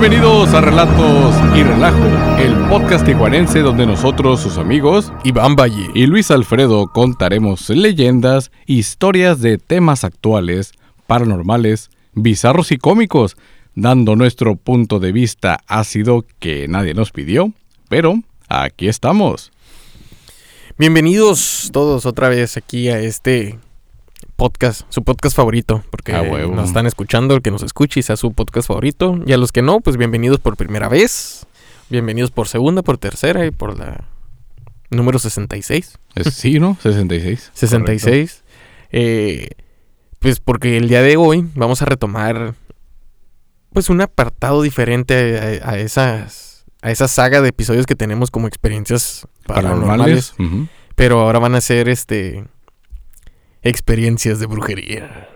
Bienvenidos a Relatos y Relajo, el podcast tijuanense donde nosotros, sus amigos, Iván Valle y Luis Alfredo contaremos leyendas, historias de temas actuales, paranormales, bizarros y cómicos, dando nuestro punto de vista ácido que nadie nos pidió, pero aquí estamos. Bienvenidos todos otra vez aquí a este podcast, su podcast favorito, porque A huevo. nos están escuchando, el que nos escuche y sea su podcast favorito. Y a los que no, pues bienvenidos por primera vez, bienvenidos por segunda, por tercera y por la número 66. Es- Sí, ¿no? 66. 66. Eh, pues porque el día de hoy vamos a retomar pues un apartado diferente a, a esas a esa saga de episodios que tenemos como experiencias paranormales, pero ahora van a ser este experiencias de brujería.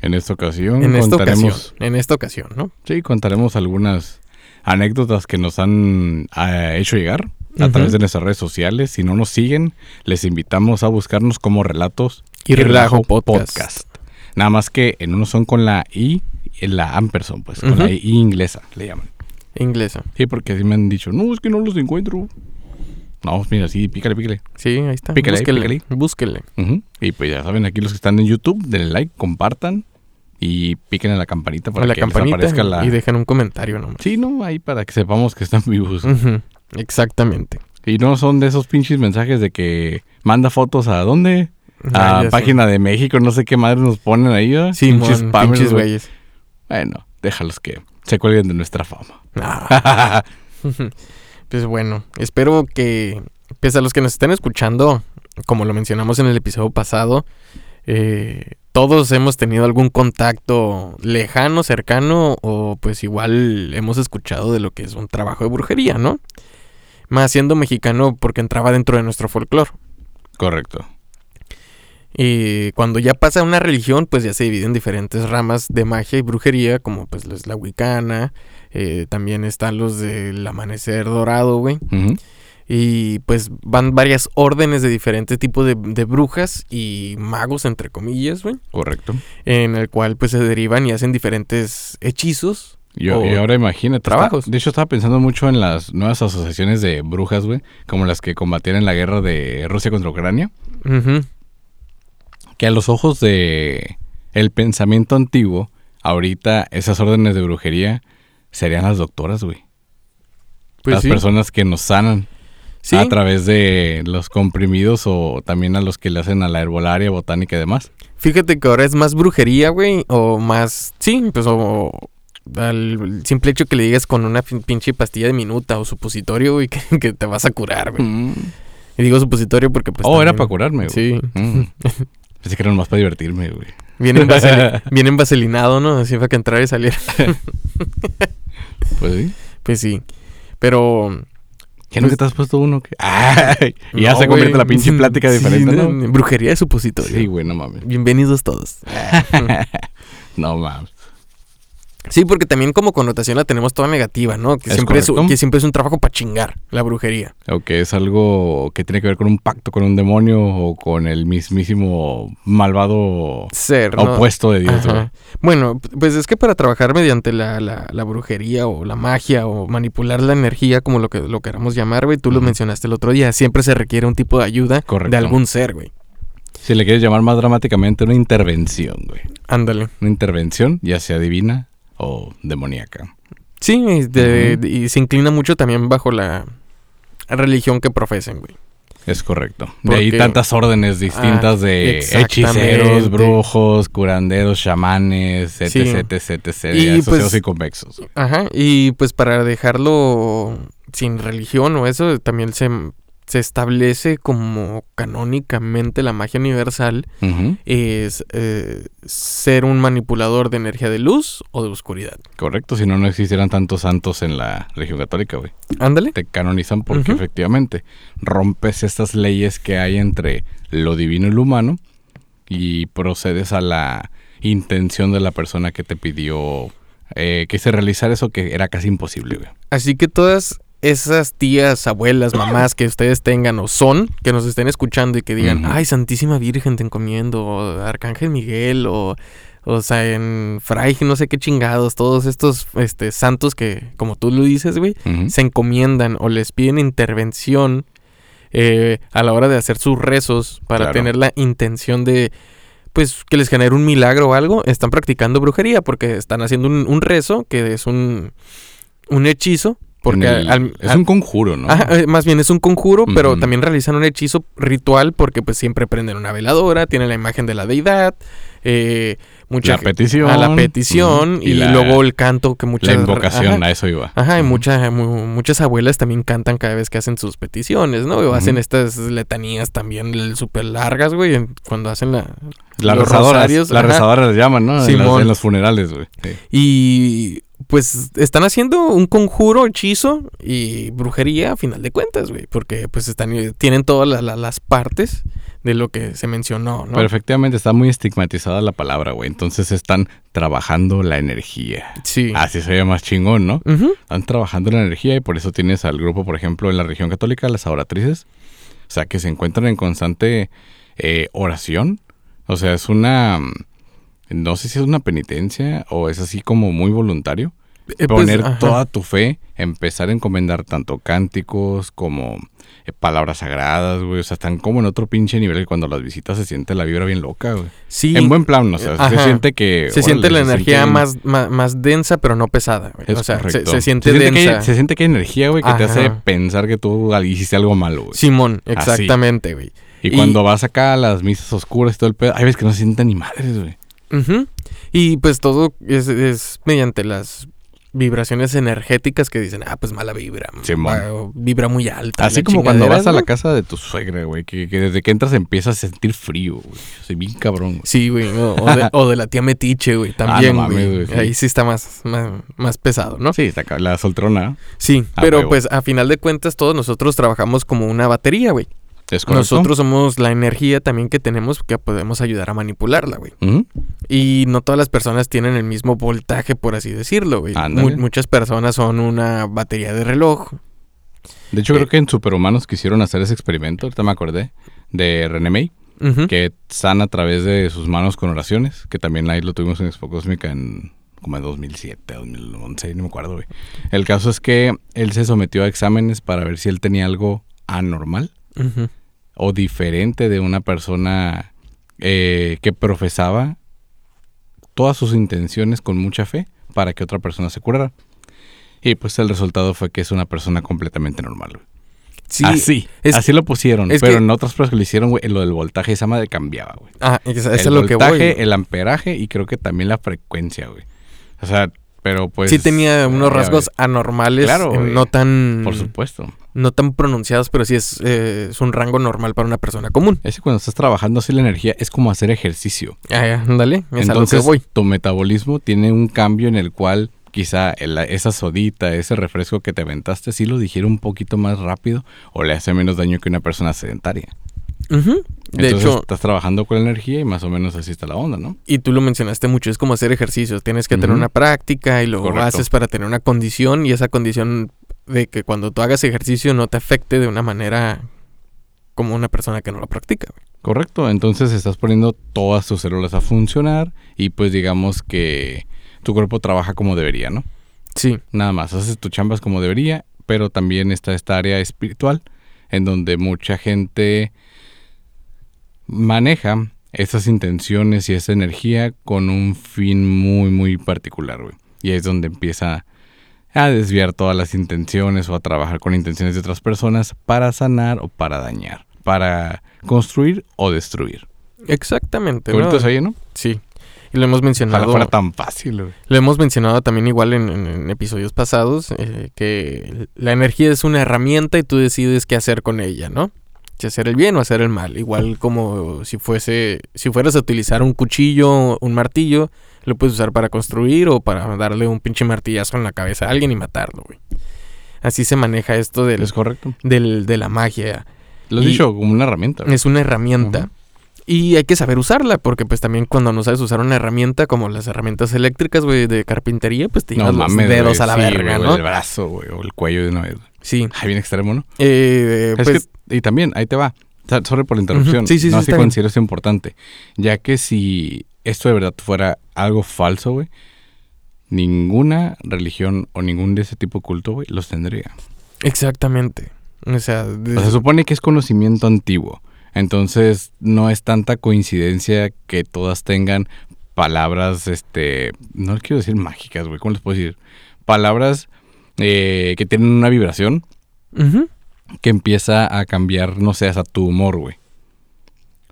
En esta ocasión En esta contaremos, ocasión, en esta ocasión, ¿no? sí, contaremos algunas anécdotas que nos han ah, hecho llegar a través de nuestras redes sociales. Si no nos siguen, les invitamos a buscarnos como Relatos Y Relajo Podcast. Nada más que en uno son con la I, en la Ampersand, pues, con la I inglesa, le llaman. Inglesa. Sí, porque así me han dicho, no, es que no los encuentro. No, mira, sí, pícale, pícale. Sí, ahí está. Pícale búsquele, pícale búsquele. Y pues ya saben, aquí los que están en YouTube, denle like, compartan y piquen en la campanita para A la que les campanita aparezca la... y dejen un comentario nomás. Sí, no, ahí para que sepamos que están vivos. Exactamente. Y no son de esos pinches mensajes de que manda fotos a dónde? Ah, A sé. página de México, no sé qué madre nos ponen ahí, ¿verdad? Sí, pinches mon, spammers, pinches güey. güeyes. Bueno, déjalos que se cuelguen de nuestra fama. Ah. Pues bueno, espero que, pues a los que nos estén escuchando, como lo mencionamos en el episodio pasado, eh, todos hemos tenido algún contacto lejano, cercano, o pues igual hemos escuchado de lo que es un trabajo de brujería, ¿no? Más siendo mexicano porque entraba dentro de nuestro folclore. Correcto. Y cuando ya pasa a una religión, pues ya se divide en diferentes ramas de magia y brujería, como pues los- la wicana, eh, también están los del amanecer dorado, güey. Y pues van varias órdenes de diferentes tipos de, de brujas y magos, entre comillas, güey. Correcto. En el cual pues se derivan y hacen diferentes hechizos. Y, o y ahora imagínate. trabajos. está- de hecho, estaba pensando mucho en las nuevas asociaciones de brujas, güey. Como las que combatían en la guerra de Rusia contra Ucrania. Ujú. Que a los ojos de el pensamiento antiguo, ahorita esas órdenes de brujería serían las doctoras, güey. Pues las sí. personas que nos sanan Sí, a través de los comprimidos o también a los que le hacen a la herbolaria, botánica y demás. Fíjate que ahora es más brujería, güey, o más, sí, pues o al simple hecho que le digas con una pin- pinche pastilla de minuta o supositorio, güey, que, que te vas a curar, güey. Y digo supositorio porque pues... oh, era para curarme, güey. Sí. Mm. Pensé que era más para divertirme, güey. Viene, en vaseli- viene en vaselinado, ¿no? Así para que entrara y saliera. Pues sí. Pues sí. Pero... ¿Qué no que te has puesto uno? que- Ay, y ya no, se convierte güey. la pinche plática Sí, diferente, ¿no? Brujería de supositorio. Sí, güey, no mames. Bienvenidos todos. No mames. Sí, porque también como connotación la tenemos toda negativa, ¿no? Que, Es siempre es, que siempre es un trabajo para chingar, la brujería. O que es algo que tiene que ver con un pacto con un demonio o con el mismísimo malvado Ser, ¿no? opuesto de Dios. Bueno, pues es que para trabajar mediante la, la- la brujería o la magia o manipular la energía, como lo que lo queramos llamar, güey, tú lo mencionaste el otro día, siempre se requiere un tipo de ayuda Correcto. de algún ser, güey. Si le quieres llamar más dramáticamente, una intervención, güey. Ándale. Una intervención, ya sea divina o demoníaca. Sí, y, de- y se inclina mucho también bajo la religión que profesen, güey. Es correcto. De ahí Porque- tantas órdenes distintas Ah, de hechiceros, brujos, curanderos, chamanes, etc, Sí. etc, etc, Y, pues, y convexos. Ajá, y pues para dejarlo sin religión o eso, también se, se establece como canónicamente la magia universal es eh, ser un manipulador de energía de luz o de oscuridad. Correcto, si no, no existieran tantos santos en la religión católica, güey. Ándale. Te canonizan porque efectivamente rompes estas leyes que hay entre lo divino y lo humano y procedes a la intención de la persona que te pidió eh, que se realizara eso que era casi imposible, güey. Así que todas esas tías, abuelas, mamás que ustedes tengan o son, que nos estén escuchando y que digan, ay, Santísima Virgen te encomiendo, o Arcángel Miguel, o, O sea, en Fray, no sé qué chingados, todos estos este, santos que, como tú lo dices, güey, se encomiendan o les piden intervención eh, a la hora de hacer sus rezos para Claro. tener la intención de, pues, que les genere un milagro o algo, están practicando brujería porque están haciendo un, un rezo que es un, un hechizo. Porque el- al- es al- un conjuro, ¿no? Ajá, eh, más bien es un conjuro, pero también realizan un hechizo ritual porque pues siempre prenden una veladora, tienen la imagen de la deidad, eh, mucha La petición. a la petición y, la- luego el canto que muchas La invocación, ajá, a eso iba. Ajá, y Ujú. muchas mu- muchas abuelas también cantan cada vez que hacen sus peticiones, ¿no? O hacen estas letanías también súper largas, güey, cuando hacen la... Las rezadoras. las rezadoras les llaman, ¿no? En, Simón. en los funerales, güey. Sí. Y pues están haciendo un conjuro, hechizo y brujería a final de cuentas, güey, porque pues están tienen todas la- la- las partes de lo que se mencionó, ¿no? Pero efectivamente está muy estigmatizada la palabra, güey. Entonces están trabajando la energía. Sí. Así se ve más chingón, ¿no? Están trabajando la energía y por eso tienes al grupo, por ejemplo, en la región católica, las oratrices. O sea, que se encuentran en constante eh, oración. O sea, es una... No sé si es una penitencia o es así como muy voluntario. Eh, pues, Poner toda tu fe, empezar a encomendar tanto cánticos como eh, palabras sagradas, güey. O sea, están como en otro pinche nivel que cuando las visitas se siente la vibra bien loca, güey. Sí. En buen plan, o sea, se siente que... se siente la energía siente- más, más, más densa, pero no pesada, güey. Es o sea, se, correcto. se siente que densa. hay, se siente que hay energía, güey, que te hace pensar que tú hiciste algo malo, güey. Simón, exactamente, güey. Y, y- cuando vas acá a las misas oscuras y todo el pedo, hay veces que no se sienten ni madres, güey. Ujú. Y pues todo es, es mediante las vibraciones energéticas que dicen, ah, pues mala vibra. O vibra muy alta. Así como cuando vas a la casa de tu suegra, güey, que, que desde que entras empiezas a sentir frío, güey. Soy bien cabrón, güey. Sí, güey. O, o de, o de la tía Metiche, güey. También, Ah, no mames, güey. güey, sí. Ahí sí está más, más, más pesado, ¿no? Sí, está la soltrona. Sí, Ah, pero pues a final de cuentas todos nosotros trabajamos como una batería, güey. Nosotros somos la energía también que tenemos que podemos ayudar a manipularla, güey. Y no todas las personas tienen el mismo voltaje, por así decirlo, güey. Mu- muchas personas son una batería de reloj. De hecho, Eh. creo que en Superhumanos quisieron hacer ese experimento, ahorita me acordé, de René May, que sana a través de sus manos con oraciones, que también ahí lo tuvimos en Expo Cósmica en como en 2007, 2011, no me acuerdo, güey. El caso es que él se sometió a exámenes para ver si él tenía algo anormal O diferente de una persona eh, que profesaba todas sus intenciones con mucha fe para que otra persona se curara. Y pues el resultado fue que es una persona completamente normal. Sí. así, es- así lo pusieron. es pero que- en otras pruebas que lo hicieron, güey, lo del voltaje, esa madre cambiaba, güey. Ah, eso es el lo que voy. voltaje, el amperaje y creo que también la frecuencia, güey. O sea, pero pues... sí tenía unos rasgos anormales, Claro, eh, no tan Por supuesto. no tan pronunciados, pero sí es, eh, es un rango normal para una persona común. Es que cuando estás trabajando así la energía es como hacer ejercicio. Ah, ya, ándale, es a lo Entonces, que voy. tu metabolismo tiene un cambio en el cual quizá el- esa sodita, ese refresco que te aventaste, sí lo digiere un poquito más rápido o le hace menos daño que una persona sedentaria. De Entonces, hecho, estás trabajando con la energía y más o menos así está la onda, ¿no? y tú lo mencionaste mucho, es como hacer ejercicios. Tienes que tener una práctica y lo Correcto. haces para tener una condición y esa condición de que cuando tú hagas ejercicio no te afecte de una manera como una persona que no lo practica. Correcto, entonces estás poniendo todas tus células a funcionar y pues digamos que tu cuerpo trabaja como debería, ¿no? Sí, Nada más, haces tu chambas como debería, pero también está esta área espiritual en donde mucha gente maneja esas intenciones y esa energía con un fin muy, muy particular, güey. Y es donde empieza a desviar todas las intenciones o a trabajar con intenciones de otras personas para sanar o para dañar, para construir o destruir. exactamente. Se oye, ¿no? Sí. Y lo hemos mencionado. fuera tan fácil, güey. Lo hemos mencionado también igual en, en- en episodios pasados, eh, que la energía es una herramienta y tú decides qué hacer con ella, ¿no? Si hacer el bien o hacer el mal. Igual como si fuese, si fueras a utilizar un cuchillo, un martillo, lo puedes usar para construir o para darle un pinche martillazo en la cabeza a alguien y matarlo, güey. Así se maneja esto del, Es correcto. del- de la magia. Lo has Y- dicho como una herramienta. güey. Es una herramienta. Y hay que saber usarla, porque pues también cuando no sabes usar una herramienta como las herramientas eléctricas, güey, de carpintería, pues te No llevas los dedos a la sí, verga, güey, ¿no? El brazo, güey, o el cuello de una vez. Sí. Ay, bien extremo, ¿no? Eh, Es pues, que- y también, ahí te va. Sorry por la interrupción. Ujú, sí, sí, sí, no, que bien. considero esto importante. Ya que si esto de verdad fuera algo falso, güey, ninguna religión o ningún de ese tipo de culto, güey, los tendría. Exactamente. O sea, de- O sea, se supone que es conocimiento antiguo. Entonces, no es tanta coincidencia que todas tengan palabras, este, no quiero decir mágicas, güey, ¿cómo les puedo decir? Palabras eh, que tienen una vibración Ujú. Que empieza a cambiar, no sé, hasta tu humor, güey.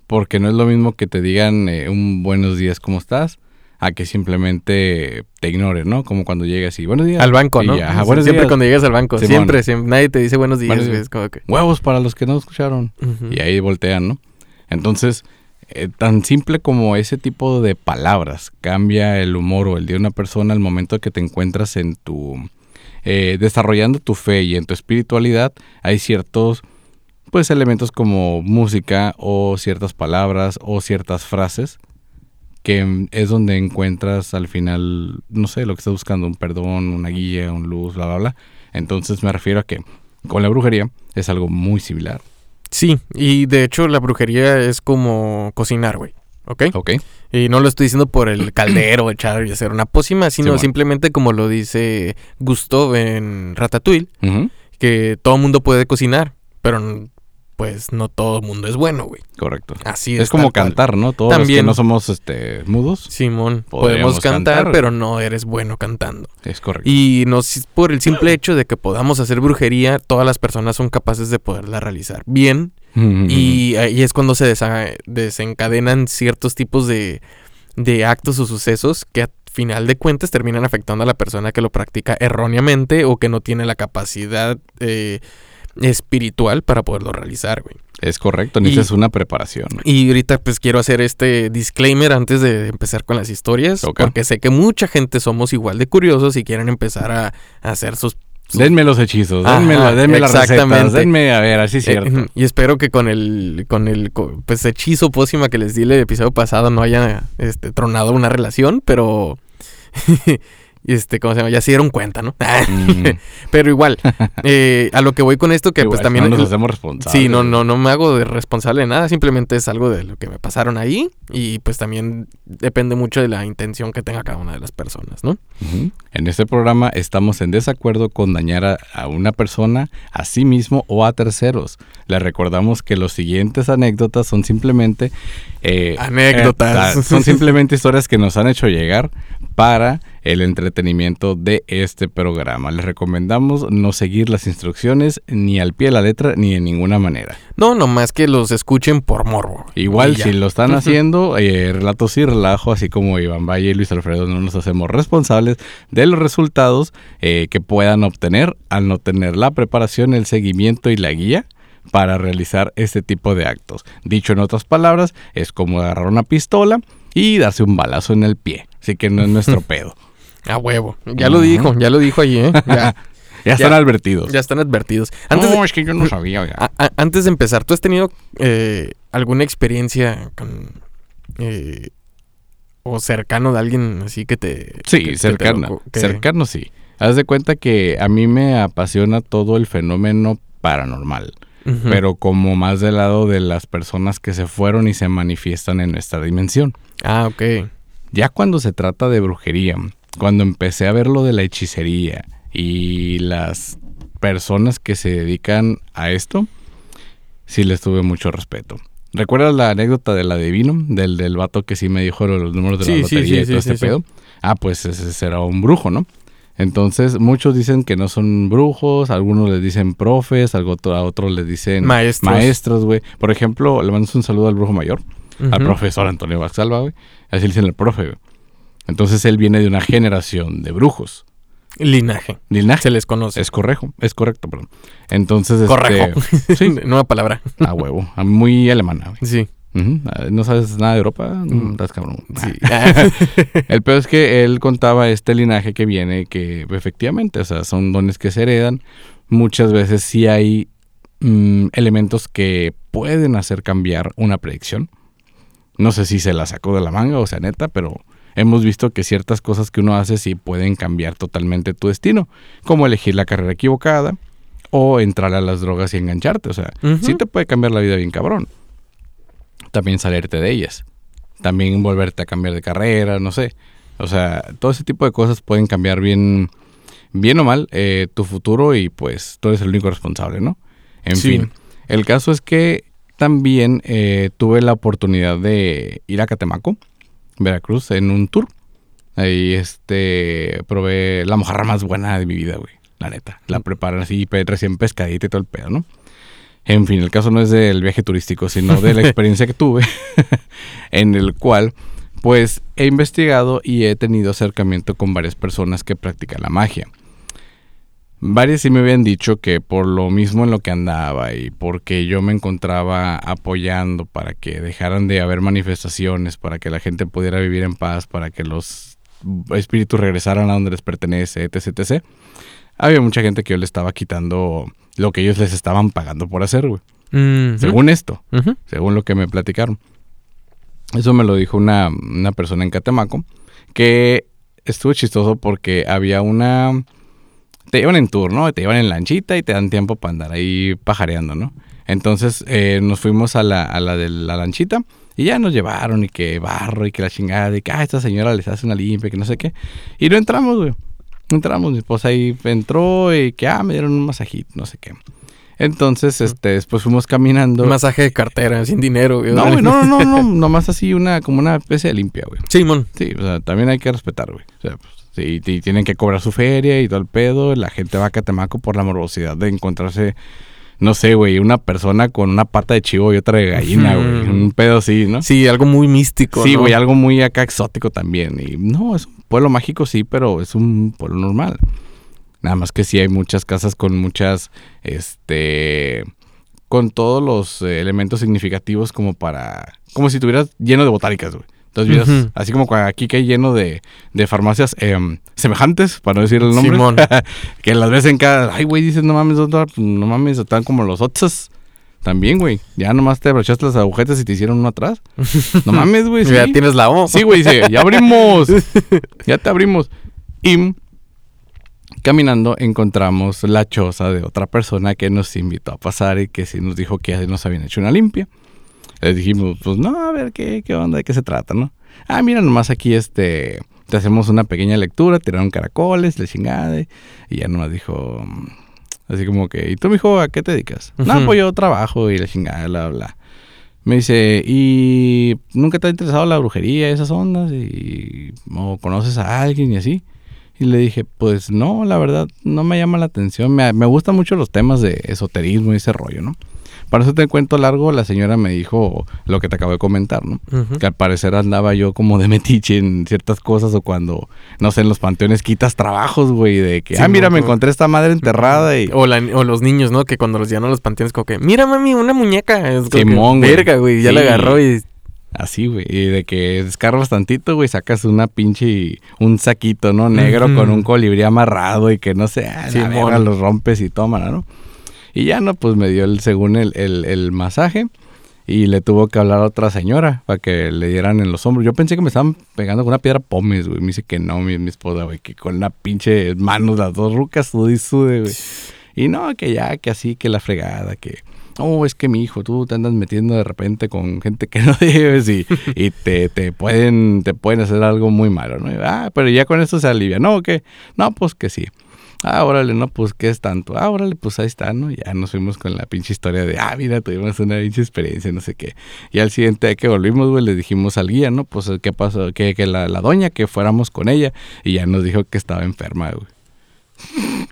Porque no es lo mismo que te digan eh, un buenos días, ¿cómo estás? A que simplemente te ignoren, ¿no? Como cuando llegas y buenos días. Al banco, Y ¿no? ajá, siempre días. cuando llegas al banco. Simón. Siempre, siempre. Nadie te dice buenos días, Buenos güey. días. Es como que... Huevos para los que no escucharon. Y ahí voltean, ¿no? Entonces, eh, tan simple como ese tipo de palabras cambia el humor o el de una persona al momento que te encuentras en tu... eh, desarrollando tu fe y en tu espiritualidad, hay ciertos pues elementos como música o ciertas palabras o ciertas frases que es donde encuentras al final, no sé, lo que estás buscando, un perdón, una guía, un luz, bla, bla, bla. Entonces me refiero a que con la brujería es algo muy similar. Sí, y de hecho la brujería es como cocinar, güey. ¿Ok? ¿Ok? Y no lo estoy diciendo por el caldero, echar y hacer una pócima, sino simplemente como lo dice Gusto en Ratatouille, que todo mundo puede cocinar, pero pues no todo el mundo es bueno, güey. Correcto. Así es. Es como cual. cantar, ¿no? Todos los que no somos este, mudos. Simón, podemos cantar, cantar. pero no eres bueno cantando. Es correcto. Y no por el simple hecho de que podamos hacer brujería, todas las personas son capaces de poderla realizar bien. Y ahí es cuando se desencadenan ciertos tipos de, de actos o sucesos que a final de cuentas terminan afectando a la persona que lo practica erróneamente o que no tiene la capacidad eh, espiritual para poderlo realizar, güey. Es correcto. Necesitas una preparación. Y ahorita pues quiero hacer este disclaimer antes de empezar con las historias, porque sé que mucha gente somos igual de curiosos y quieren empezar a, a hacer sus... Denme los hechizos, Ajá, denme, la- denme las recetas, exactamente. denme, a ver, así es cierto. Eh, y espero que con el con el pues hechizo pócima que les di el episodio pasado no haya este tronado una relación, pero este cómo se llama, ya se dieron cuenta, ¿no? Mm, pero igual eh, a lo que voy con esto que igual, pues también no nos hacemos responsables. Sí, no, no, no me hago de responsable de nada, simplemente es algo de lo que me pasaron ahí y pues también depende mucho de la intención que tenga cada una de las personas, ¿no? En este programa estamos en desacuerdo con dañar a, a una persona, a sí mismo o a terceros. Les recordamos que los siguientes anécdotas son simplemente... eh, Anécdotas. eh, son simplemente historias que nos han hecho llegar para el entretenimiento de este programa. Les recomendamos no seguir las instrucciones ni al pie de la letra ni de ninguna manera. No, nomás que los escuchen por morbo. Igual si lo están haciendo, eh, relatos y relajo, así como Iván Valle y Luis Alfredo, no nos hacemos responsables de los resultados eh, que puedan obtener al no tener la preparación, el seguimiento y la guía para realizar este tipo de actos. Dicho en otras palabras, es como agarrar una pistola y darse un balazo en el pie. Así que no es nuestro pedo. A huevo. Ya lo dijo, ya lo dijo allí, ¿eh? Ya, Ya están Ya- advertidos. ya están advertidos. Antes de, no, es que yo no sabía. oiga. a- a- antes de empezar, ¿tú has tenido eh, alguna experiencia con... eh, o cercano de alguien así que te... que- Sí, que te cercano. lo- que- Cercano sí. Haz de cuenta que a mí me apasiona todo el fenómeno paranormal, pero como más del lado de las personas que se fueron y se manifiestan en nuestra dimensión. Ah, ok. Ya cuando se trata de brujería, cuando empecé a ver lo de la hechicería y las personas que se dedican a esto, sí les tuve mucho respeto. ¿Recuerdas la anécdota del adivino? Del, del vato que sí me dijo los números de la Sí, lotería sí, y todo este pedo? Ah, pues ese será un brujo, ¿no? Entonces, muchos dicen que no son brujos, algunos les dicen profes, algo, a otros les dicen Maestros. maestros, güey. Por ejemplo, le mando un saludo al brujo mayor, al profesor Antonio Baxalva, güey. Así le dicen el profe, güey. Entonces, él viene de una generación de brujos. Linaje. Linaje. Se les conoce. Es correcto, es correcto, perdón. Entonces, este, Correcto. sí, Nueva palabra. a huevo, muy alemana, güey. Sí. Ah, ¿No sabes nada de Europa? Mm. Mm, Estás cabrón. Sí. El peor es que él contaba este linaje que viene, que efectivamente, o sea, son dones que se heredan. Muchas veces sí hay mm, elementos que pueden hacer cambiar una predicción. No sé si se la sacó de la manga o sea neta, pero hemos visto que ciertas cosas que uno hace sí pueden cambiar totalmente tu destino, como elegir la carrera equivocada o entrar a las drogas y engancharte. O sea, sí te puede cambiar la vida bien cabrón. También salirte de ellas. también volverte a cambiar de carrera, no sé. O sea, todo ese tipo de cosas pueden cambiar bien, bien o mal eh, tu futuro y pues tú eres el único responsable, ¿no? En Sí. fin, el caso es que también eh, tuve la oportunidad de ir a Catemaco, Veracruz, en un tour. Ahí este probé la mojarra más buena de mi vida, güey. La neta. La preparan así, recién pescadita y todo el pedo, ¿no? En fin, el caso no es del viaje turístico, sino de la experiencia que tuve, en el cual, pues, he investigado y he tenido acercamiento con varias personas que practican la magia. Varias sí me habían dicho que por lo mismo en lo que andaba y porque yo me encontraba apoyando para que dejaran de haber manifestaciones, para que la gente pudiera vivir en paz, para que los espíritus regresaran a donde les pertenece, etc, etc. Había mucha gente que yo le estaba quitando lo que ellos les estaban pagando por hacer, güey. Ujú. Según esto, Ujú. según lo que me platicaron. Eso me lo dijo una, una persona en Catemaco, que estuvo chistoso porque había una... Te llevan en tour, ¿no? Te llevan en lanchita y te dan tiempo para andar ahí pajareando, ¿no? Entonces eh, nos fuimos a la, a la de la lanchita y ya nos llevaron y que barro y que la chingada y que, ah, esta señora les hace una limpia, que no sé qué. Y no entramos, güey. No entramos, mi esposa ahí entró y que, ah, me dieron un masajito, no sé qué. Entonces, este, después fuimos caminando. Un masaje de cartera, sin dinero, güey. No, güey, no, no, no, no, nomás así una, como una especie de limpia, güey. Simón. Sí, o sea, también hay que respetar, güey. O sea, pues, sí, y tienen que cobrar su feria y todo el pedo. La gente va a Catemaco por la morbosidad de encontrarse, no sé, güey, una persona con una pata de chivo y otra de gallina, güey. Un pedo así, ¿no? Sí, algo muy místico. Sí, ¿no? güey, algo muy acá exótico también. Y no, es un pueblo mágico, sí, pero es un pueblo normal. Nada más que sí hay muchas casas con muchas, este, con todos los eh, elementos significativos como para, como si estuvieras lleno de botánicas, güey. Entonces, así como aquí que hay lleno de, de farmacias em, semejantes, para no decir el nombre. Simón. que las ves en cada, ay, güey, dices, no mames, pues, no mames, están como los otzas. También, güey. Ya nomás te abrochaste las agujetas y te hicieron uno atrás. No mames, güey. Ya sí. tienes la O. Sí, güey, dice, ya abrimos. ya te abrimos. Y caminando encontramos la choza de otra persona que nos invitó a pasar y que sí nos dijo que ya nos habían hecho una limpia. Les dijimos, pues no, a ver qué, qué onda, de qué se trata, ¿no? Ah, mira, nomás aquí este, te hacemos una pequeña lectura, tiraron caracoles, la chingada. Y ya nomás dijo, mm, así como que, ¿y tú, mijo, a qué te dedicas? No, pues yo trabajo y la chingada, bla, bla. Me dice, ¿y nunca te ha interesado la brujería, esas ondas? Y, ¿O conoces a alguien y así? Y le dije, pues no, la verdad, no me llama la atención. Me, me gustan mucho los temas de esoterismo y ese rollo, ¿no? Para eso te cuento largo, la señora me dijo lo que te acabo de comentar, ¿no? Que al parecer andaba yo como de metiche en ciertas cosas o cuando, no sé, en los panteones quitas trabajos, güey, de que, Sí, ah, mira, no, me no. encontré esta madre enterrada y... O, la- o los niños, ¿no? Que cuando los llevan a los panteones, como que, mira, mami, una muñeca. Es Simón, güey. Verga, güey. Ya Sí. la agarró y. Así, güey. Y de que descargas tantito, güey, sacas una pinche, un saquito, ¿no? Negro con un colibrí amarrado y que no sé, ah, la verga, los rompes y tómala, ¿no? Y ya, no, pues me dio el, según el, el, masaje y le tuvo que hablar a otra señora para que le dieran en los hombros. Yo pensé que me estaban pegando con una piedra pómez, güey. Me dice que no, mi, mi esposa, güey, que con la pinche manos, las dos rucas, sude y sude, güey. Y no, que ya, que así, que la fregada, que... Oh, es que mi hijo, tú te andas metiendo de repente con gente que no debes y, te, te pueden te pueden hacer algo muy malo, ¿no? Ah, pero ya con esto se alivia. No, que no, pues que sí. Ah, órale, no, pues ¿qué es tanto? Ah, órale, pues ahí está, ¿no? Ya nos fuimos con la pinche historia de, ah, mira, tuvimos una pinche experiencia, no sé qué. Y al siguiente día que volvimos, güey, le dijimos al guía, ¿no? Pues, ¿qué pasó? Que, que la, la doña, que fuéramos con ella. Y ya nos dijo que estaba enferma, güey.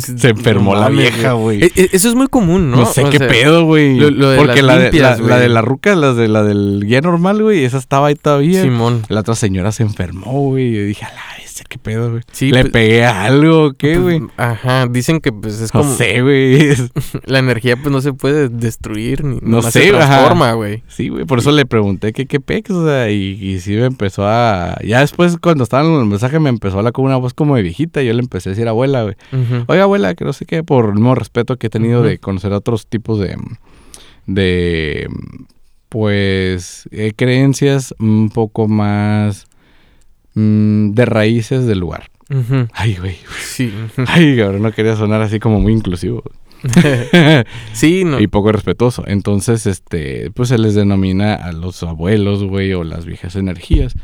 Se enfermó la vieja, güey. E- e- Eso es muy común, ¿no? No, sé O qué sea, pedo, güey. de Porque las la, de, limpias, la, la güey. de la ruca, la de la del guía normal, güey, esa estaba ahí todavía. Simón. La otra señora se enfermó, güey. Y yo dije, a la qué pedo, güey. Sí, Le pues- pegué a algo, ¿qué, Pues, güey? Ajá, dicen que pues es No como sé, güey. la energía pues no se puede destruir ni No sé, se transforma, güey. Sí, güey, por eso le pregunté qué qué pex, o sea, y, y sí me empezó a... Ya después, cuando estaba en el mensaje, me empezó a hablar con una voz como de viejita y yo le empecé a decir abuela, güey. Ujú. Oiga, abuela, que no sé qué, por el mismo respeto que he tenido de conocer a otros tipos de... De... Pues... eh, creencias un poco más... mm, de raíces del lugar. Ay, güey. Sí. Ay, cabrón, no quería sonar así como muy inclusivo. sí, no. y poco respetuoso. Entonces, este, pues se les denomina a los abuelos, güey, o las viejas energías.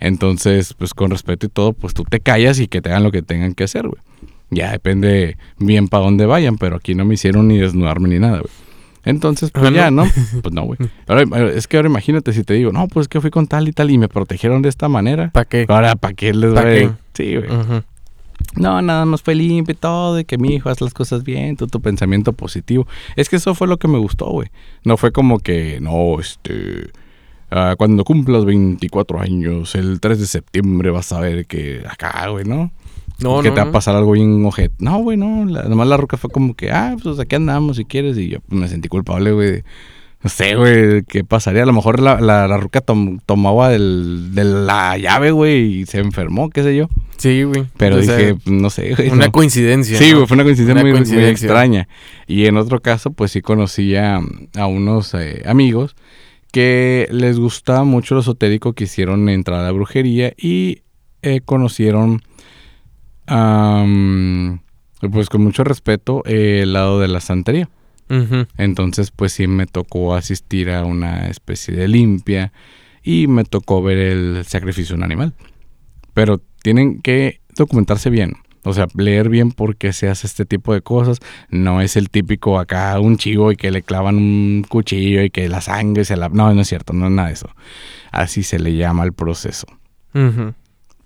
Entonces, pues con respeto y todo, pues tú te callas y que te hagan lo que tengan que hacer, güey. Ya depende bien para dónde vayan, pero aquí no me hicieron ni desnudarme ni nada, güey. Entonces, pues ya, ¿no? Pues no, güey. Ahora, es que ahora imagínate si te digo, no, pues que fui con tal y tal y me protegieron de esta manera. ¿Para qué? Ahora, ¿para qué les ¿Pa' voy a- qué? Sí, güey. No, nada más fue limpio y todo, y que mi hijo haz las cosas bien, tú tu pensamiento positivo. Es que eso fue lo que me gustó, güey. No fue como que, no, este, ah, cuando cumplas 24 años, el 3 de septiembre vas a ver que acá, güey, ¿no? No, que no, te va a pasar algo bien ojete. No, güey, no, la, nomás la roca fue como que, ah, pues aquí andamos si quieres, y yo pues, me sentí culpable, güey. No sé, güey, ¿qué pasaría? A lo mejor la, la, la ruca tom- tomaba del, de la llave, güey, y se enfermó, qué sé yo. Sí, güey. Pero O sea, dije, no sé, güey. Una no. coincidencia. Sí, ¿no? güey, fue una coincidencia, Una muy, muy extraña. Y en otro caso, pues sí conocí a, a unos eh, amigos que les gustaba mucho lo esotérico, quisieron entrar a la brujería y eh, conocieron, pues con mucho respeto, eh, el lado de la santería. Entonces, pues sí me tocó asistir a una especie de limpia y me tocó ver el sacrificio de un animal. Pero tienen que documentarse bien. O sea, leer bien por qué se hace este tipo de cosas. No es el típico acá un chivo y que le clavan un cuchillo y que la sangre se la... No, no es cierto, no es nada de eso. Así se le llama el proceso.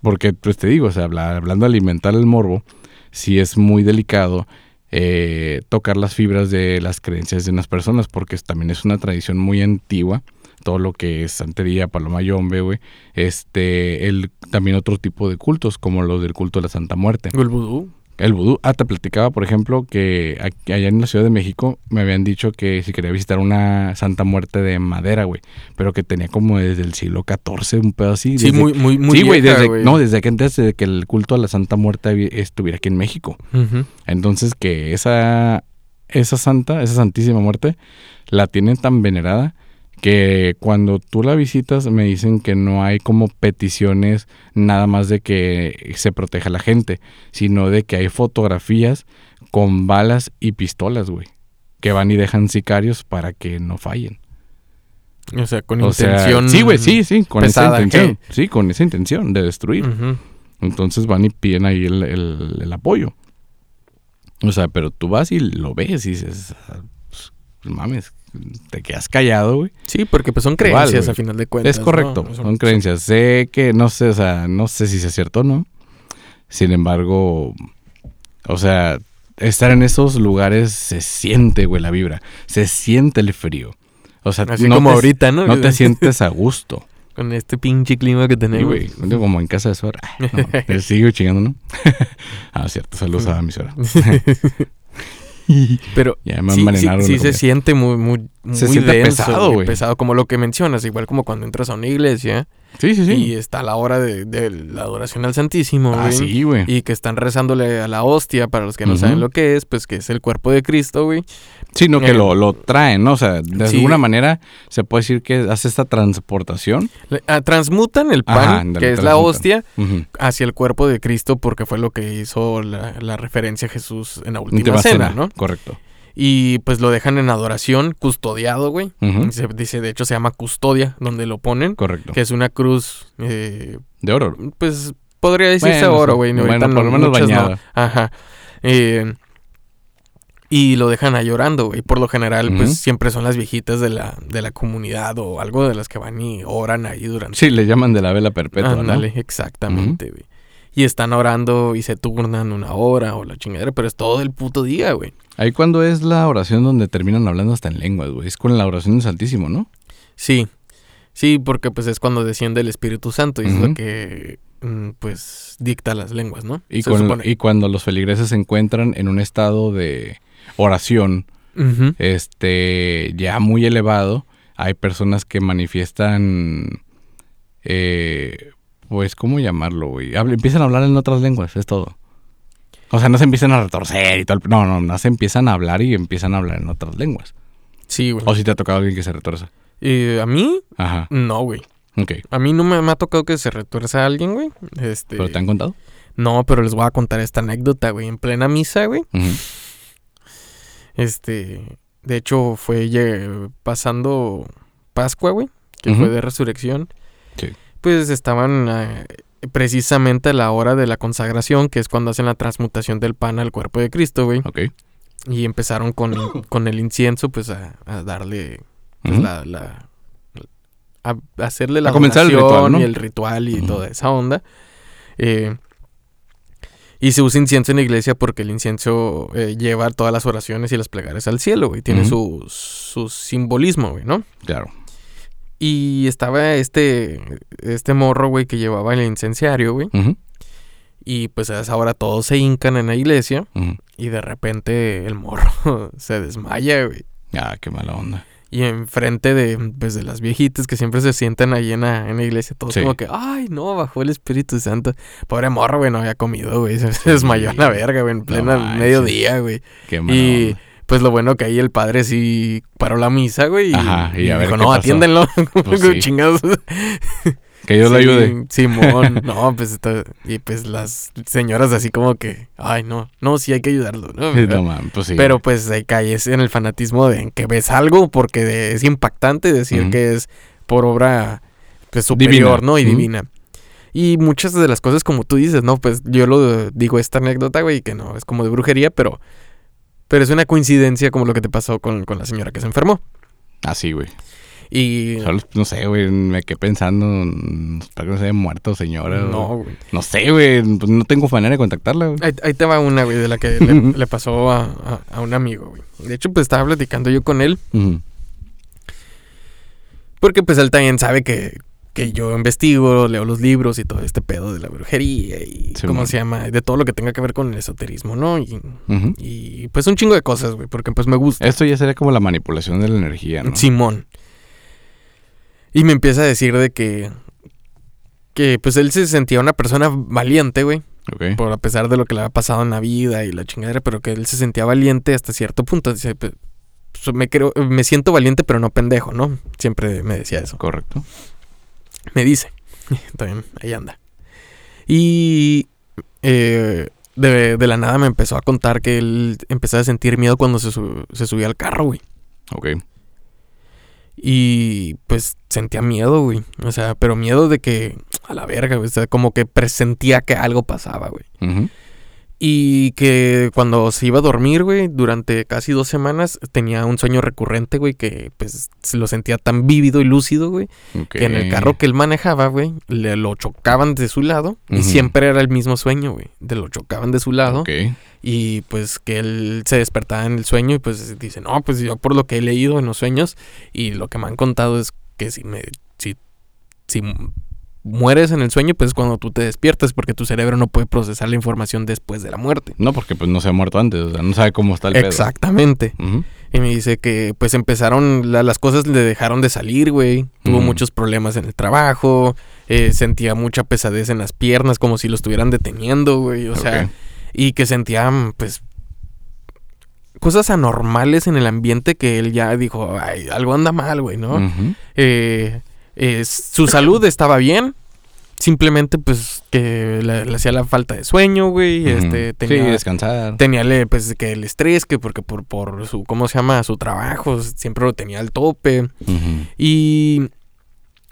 Porque, pues te digo, o sea, habla- hablando de alimentar el morbo, sí es muy delicado eh, tocar las fibras de las creencias de unas personas, porque también es una tradición muy antigua. Todo lo que es santería, paloma yombe, güey. Este, el, también otro tipo de cultos, como los del culto de la Santa Muerte. El vudú. El vudú. Ah, te platicaba, por ejemplo, que aquí- allá en la Ciudad de México me habían dicho que si quería visitar una Santa Muerte de madera, güey. Pero que tenía como desde el siglo XIV, un pedo así. Sí, desde- muy, muy, muy sí, güey, desde, no, desde que antes de que el culto a la Santa Muerte estuviera aquí en México. Entonces que esa, esa santa, esa santísima muerte, la tienen tan venerada que cuando tú la visitas me dicen que no hay como peticiones nada más de que se proteja a la gente, sino de que hay fotografías con balas y pistolas, güey, que van y dejan sicarios para que no fallen. O sea, con O sea, intención. sí, güey, sí, sí, con pesada, esa intención. ¿qué? Sí, con esa intención de destruir. Entonces van y piden ahí el, el- el apoyo. O sea, pero tú vas y lo ves y dices, ah, pues, mames, te quedas callado, güey. Sí, porque pues son Igual, creencias güey. a final de cuentas. Es correcto, ¿no? son creencias. Sé que, no sé, o sea, no sé si es cierto o no. Sin embargo, o sea, estar en esos lugares se siente, güey, la vibra. Se siente el frío. O sea, Así no como te- ahorita, ¿no? No te sientes a gusto. Con este pinche clima que tenemos. güey. Como en casa de suegra. No, sigue chingando, ¿no? ah, cierto. Saludos a mi suegra. Pero Ya me sí, sí, se siente muy, muy, muy denso, pesado, güey. Pesado, como lo que mencionas, igual como cuando entras a una iglesia Sí, sí, sí. y está la hora de, de la adoración al Santísimo, ah, güey, sí, güey. Y que están rezándole a la hostia, para los que no saben lo que es, pues que es el cuerpo de Cristo, güey. Sino que eh, lo, lo traen, ¿no? O sea, de sí. alguna manera se puede decir que hace esta transportación. Le- ah, transmutan el pan, Ajá, que es la hostia, hacia el cuerpo de Cristo, porque fue lo que hizo la, la referencia a Jesús en la última Última cena, cena, ¿no? Correcto. Y pues lo dejan en adoración, custodiado, güey. Se dice, de hecho, se llama custodia, donde lo ponen. Correcto. Que es una cruz, eh, De oro. pues podría decirse Bueno, oro, güey. Bueno, ahorita por no- lo menos muchas no. bañada. Ajá. Eh, y lo dejan ahí llorando, güey. Por lo general, pues siempre son las viejitas de la, de la comunidad o algo de las que van y oran ahí durante. Sí, le llaman de la vela perpetua, Ándale, exactamente, güey. Y están orando y se turnan una hora o la chingadera, pero es todo el puto día, güey. Ahí cuando es la oración donde terminan hablando hasta en lenguas, güey. Es con la oración del Santísimo, ¿no? Sí, sí, porque pues es cuando desciende el Espíritu Santo y es lo que, mm, pues, dicta las lenguas, ¿no? Y, con- y cuando los feligreses se encuentran en un estado de oración, este, ya muy elevado, hay personas que manifiestan, eh, pues, ¿cómo llamarlo, güey? Empiezan a hablar en otras lenguas, es todo. O sea, no se empiezan a retorcer y todo. el- No, no, no se empiezan a hablar y empiezan a hablar en otras lenguas. Sí, güey. O si te ha tocado alguien que se retorza. Eh, a mí, Ajá, no, güey. ok. A mí no me, me ha tocado que se retuerza a alguien, güey. Este, ¿Pero te han contado? No, pero les voy a contar esta anécdota, güey. En plena misa, güey. Este, de hecho, fue pasando Pascua, güey, que fue de resurrección. Sí. Pues estaban eh, precisamente a la hora de la consagración, que es cuando hacen la transmutación del pan al cuerpo de Cristo, güey. Ok. Y empezaron con, con el incienso, pues a, a darle pues, la, la- a hacerle la A comenzar el ritual, ¿no? y el ritual y toda esa onda. Eh, y se usa incienso en la iglesia porque el incienso eh, lleva todas las oraciones y las plegarias al cielo, güey. Tiene su, su simbolismo, güey, ¿no? Claro. Y estaba este, este morro, güey, que llevaba el incenciario, güey. Y pues a esa hora todos se hincan en la iglesia. Y de repente el morro se desmaya, güey. Ah, qué mala onda. Y enfrente de, pues, de las viejitas que siempre se sientan ahí en la, en la iglesia, todos Sí. como que, ay, no, bajó el Espíritu Santo. Pobre morro, güey, no había comido, güey. Se, desmayó en la verga, güey, en plena manches. mediodía, güey. Qué mala Y onda. Pues lo bueno que ahí el padre sí paró la misa, güey. Y, Ajá, y a ver dijo, qué no, pasó". atiéndenlo. Pues sí. chingados. Que Dios lo Sí, ayude. Simón, no, pues está- y pues las señoras así como que, ay, no, no, sí hay que ayudarlo, ¿no? No, man, pues sí. Pero pues ahí caes en el fanatismo de que ves algo porque de- es impactante decir que es por obra pues, superior, Divina. ¿no? Y divina. Y muchas de las cosas como tú dices, ¿no? Pues yo lo digo esta anécdota, güey, que no es como de brujería, pero pero es una coincidencia como lo que te pasó con, con la señora que se enfermó. Así, güey. Y Solo, no sé, güey, me quedé pensando, espero que no se haya muerto, señora. no, güey. No sé, güey, pues no tengo manera de contactarla, güey. Ahí, ahí te va una, güey, de la que le, le pasó a, a- a un amigo, güey. De hecho, pues estaba platicando yo con él. Porque pues él también sabe que, que yo investigo, leo los libros y todo este pedo de la brujería y Sí, cómo se llama, de todo lo que tenga que ver con el esoterismo, ¿no? Y, pues un chingo de cosas, güey, porque pues me gusta. Esto ya sería como la manipulación de la energía, ¿no? Simón. Y me empieza a decir de que que pues él se sentía una persona valiente, güey, por a pesar de lo que le había pasado en la vida y la chingadera, pero que él se sentía valiente hasta cierto punto. Dice, pues, pues, me creo, me siento valiente, pero no pendejo, ¿no? Siempre me decía eso. Correcto. Me dice. También, ahí anda. Y eh, de, de la nada me empezó a contar que él empezaba a sentir miedo cuando se, su- se subía al carro, güey. Ok. Y pues sentía miedo, güey. O sea, pero miedo de que, a la verga, güey. O sea, como que presentía que algo pasaba, güey. Ujú. Y que cuando se iba a dormir, güey, durante casi dos semanas, tenía un sueño recurrente, güey, que pues se lo sentía tan vívido y lúcido, güey. Que en el carro que él manejaba, güey, le lo chocaban de su lado y siempre era el mismo sueño, güey. De lo chocaban de su lado Ok. y pues que él se despertaba en el sueño y pues dice, no, pues yo por lo que he leído en los sueños y lo que me han contado es que si me, si, si mueres en el sueño, pues es cuando tú te despiertas porque tu cerebro no puede procesar la información después de la muerte. No, porque pues no se ha muerto antes, o sea, no sabe cómo está el pedo. Exactamente. Y me dice que pues empezaron, la- las cosas le dejaron de salir, güey. Tuvo muchos problemas en el trabajo, eh, sentía mucha pesadez en las piernas, como si lo estuvieran deteniendo, güey. O sea, y que sentía, pues, cosas anormales en el ambiente que él ya dijo, ay, algo anda mal, güey, ¿no? Eh, eh, su salud estaba bien. Simplemente, pues, que le, le hacía la falta de sueño, güey. Este, Sí, tenía, descansar. tenía pues que el estrés, que porque por, por su, ¿cómo se llama? Su trabajo, siempre lo tenía al tope. Y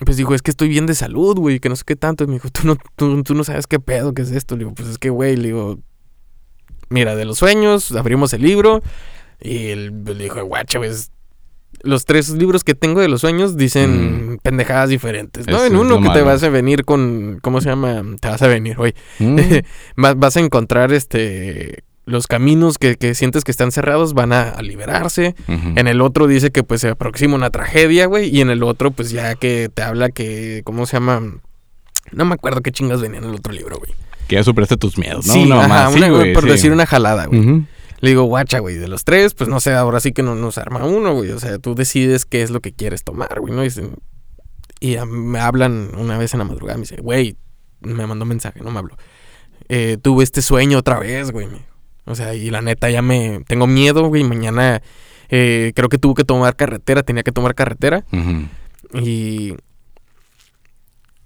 pues dijo, es que estoy bien de salud, güey, que no sé qué tanto. Y me dijo, tú no, tú, tú no sabes qué pedo, qué es esto. Le digo, pues es que, güey, le digo, mira, de los sueños, abrimos el libro. Y él le dijo, guacha, pues, los tres libros que tengo de los sueños dicen pendejadas diferentes, ¿no? Eso en uno que te vas a venir con, ¿cómo se llama? Te vas a venir hoy. Mm. vas, vas a encontrar este los caminos que, que sientes que están cerrados van a, a liberarse. En el otro dice que pues se aproxima una tragedia, güey. Y en el otro, pues ya que te habla que, ¿cómo se llama? No me acuerdo qué chingas venía en el otro libro, güey. Que ya superaste tus miedos, ¿no? Sí, ajá, una- güey, por sí. decir una jalada, güey. Le digo, guacha, güey, de los tres, pues no sé, ahora sí que no nos arma uno, güey. O sea, tú decides qué es lo que quieres tomar, güey, ¿no? Y, dicen- y a- me hablan una vez en la madrugada, me dice, güey, me mandó un mensaje, no me habló. Eh, tuve este sueño otra vez, güey. O sea, y la neta ya me... Tengo miedo, güey. Mañana eh, creo que tuve que tomar carretera, tenía que tomar carretera. Y...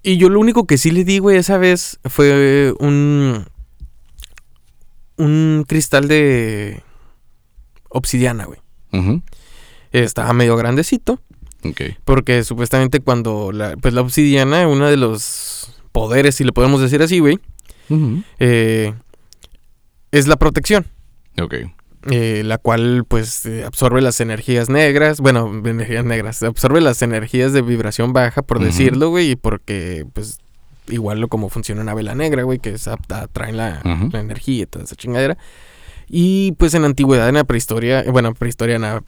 Y yo lo único que sí le di, güey, esa vez fue un... Un cristal de... obsidiana, güey. Estaba medio grandecito. Ok. Porque supuestamente cuando la, pues la obsidiana, uno de los poderes, si le podemos decir así, güey, eh, es la protección. Ok. eh, la cual pues eh, absorbe las energías negras, bueno, energías negras, absorbe las energías de vibración baja, por decirlo, güey, y porque pues igual lo como funciona una vela negra, güey, que es apta, atraen la, energía y toda esa chingadera. Y pues en la antigüedad, en la prehistoria, eh, bueno, prehistoria, en, la-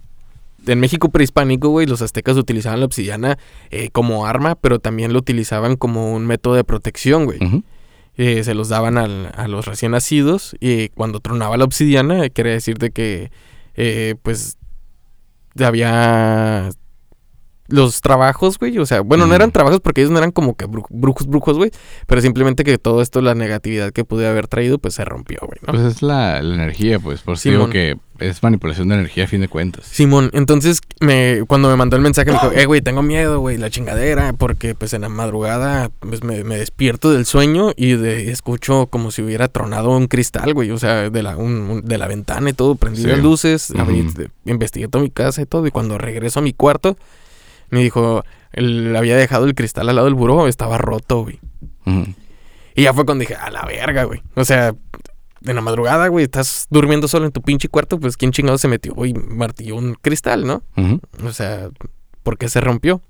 en México prehispánico, güey, los aztecas utilizaban la obsidiana eh, como arma, pero también lo utilizaban como un método de protección, güey. Eh, se los daban al- a los recién nacidos y cuando tronaba la obsidiana, quiere decir de que eh, pues había los trabajos, güey, o sea, bueno, no eran trabajos porque ellos no eran como que bru- brujos, brujos, güey, pero simplemente que todo esto, la negatividad que pude haber traído, pues se rompió, güey, ¿no? Pues es la, la energía, pues. Por eso digo que es manipulación de energía a fin de cuentas. Simón, entonces me, cuando me mandó el mensaje me dijo, eh, güey, tengo miedo, güey, la chingadera, porque pues en la madrugada pues, me, me despierto del sueño y de- escucho como si hubiera tronado un cristal, güey, o sea, de la, un- un- de la ventana y todo, prendí Sí. las luces, de- investigué toda mi casa y todo, y cuando regreso a mi cuarto, me dijo, él había dejado el cristal al lado del buró, estaba roto, güey. Y ya fue cuando dije, a la verga, güey. O sea, en la madrugada, güey, estás durmiendo solo en tu pinche cuarto, pues quién chingado se metió y martilló un cristal, ¿no? O sea, ¿por qué se rompió?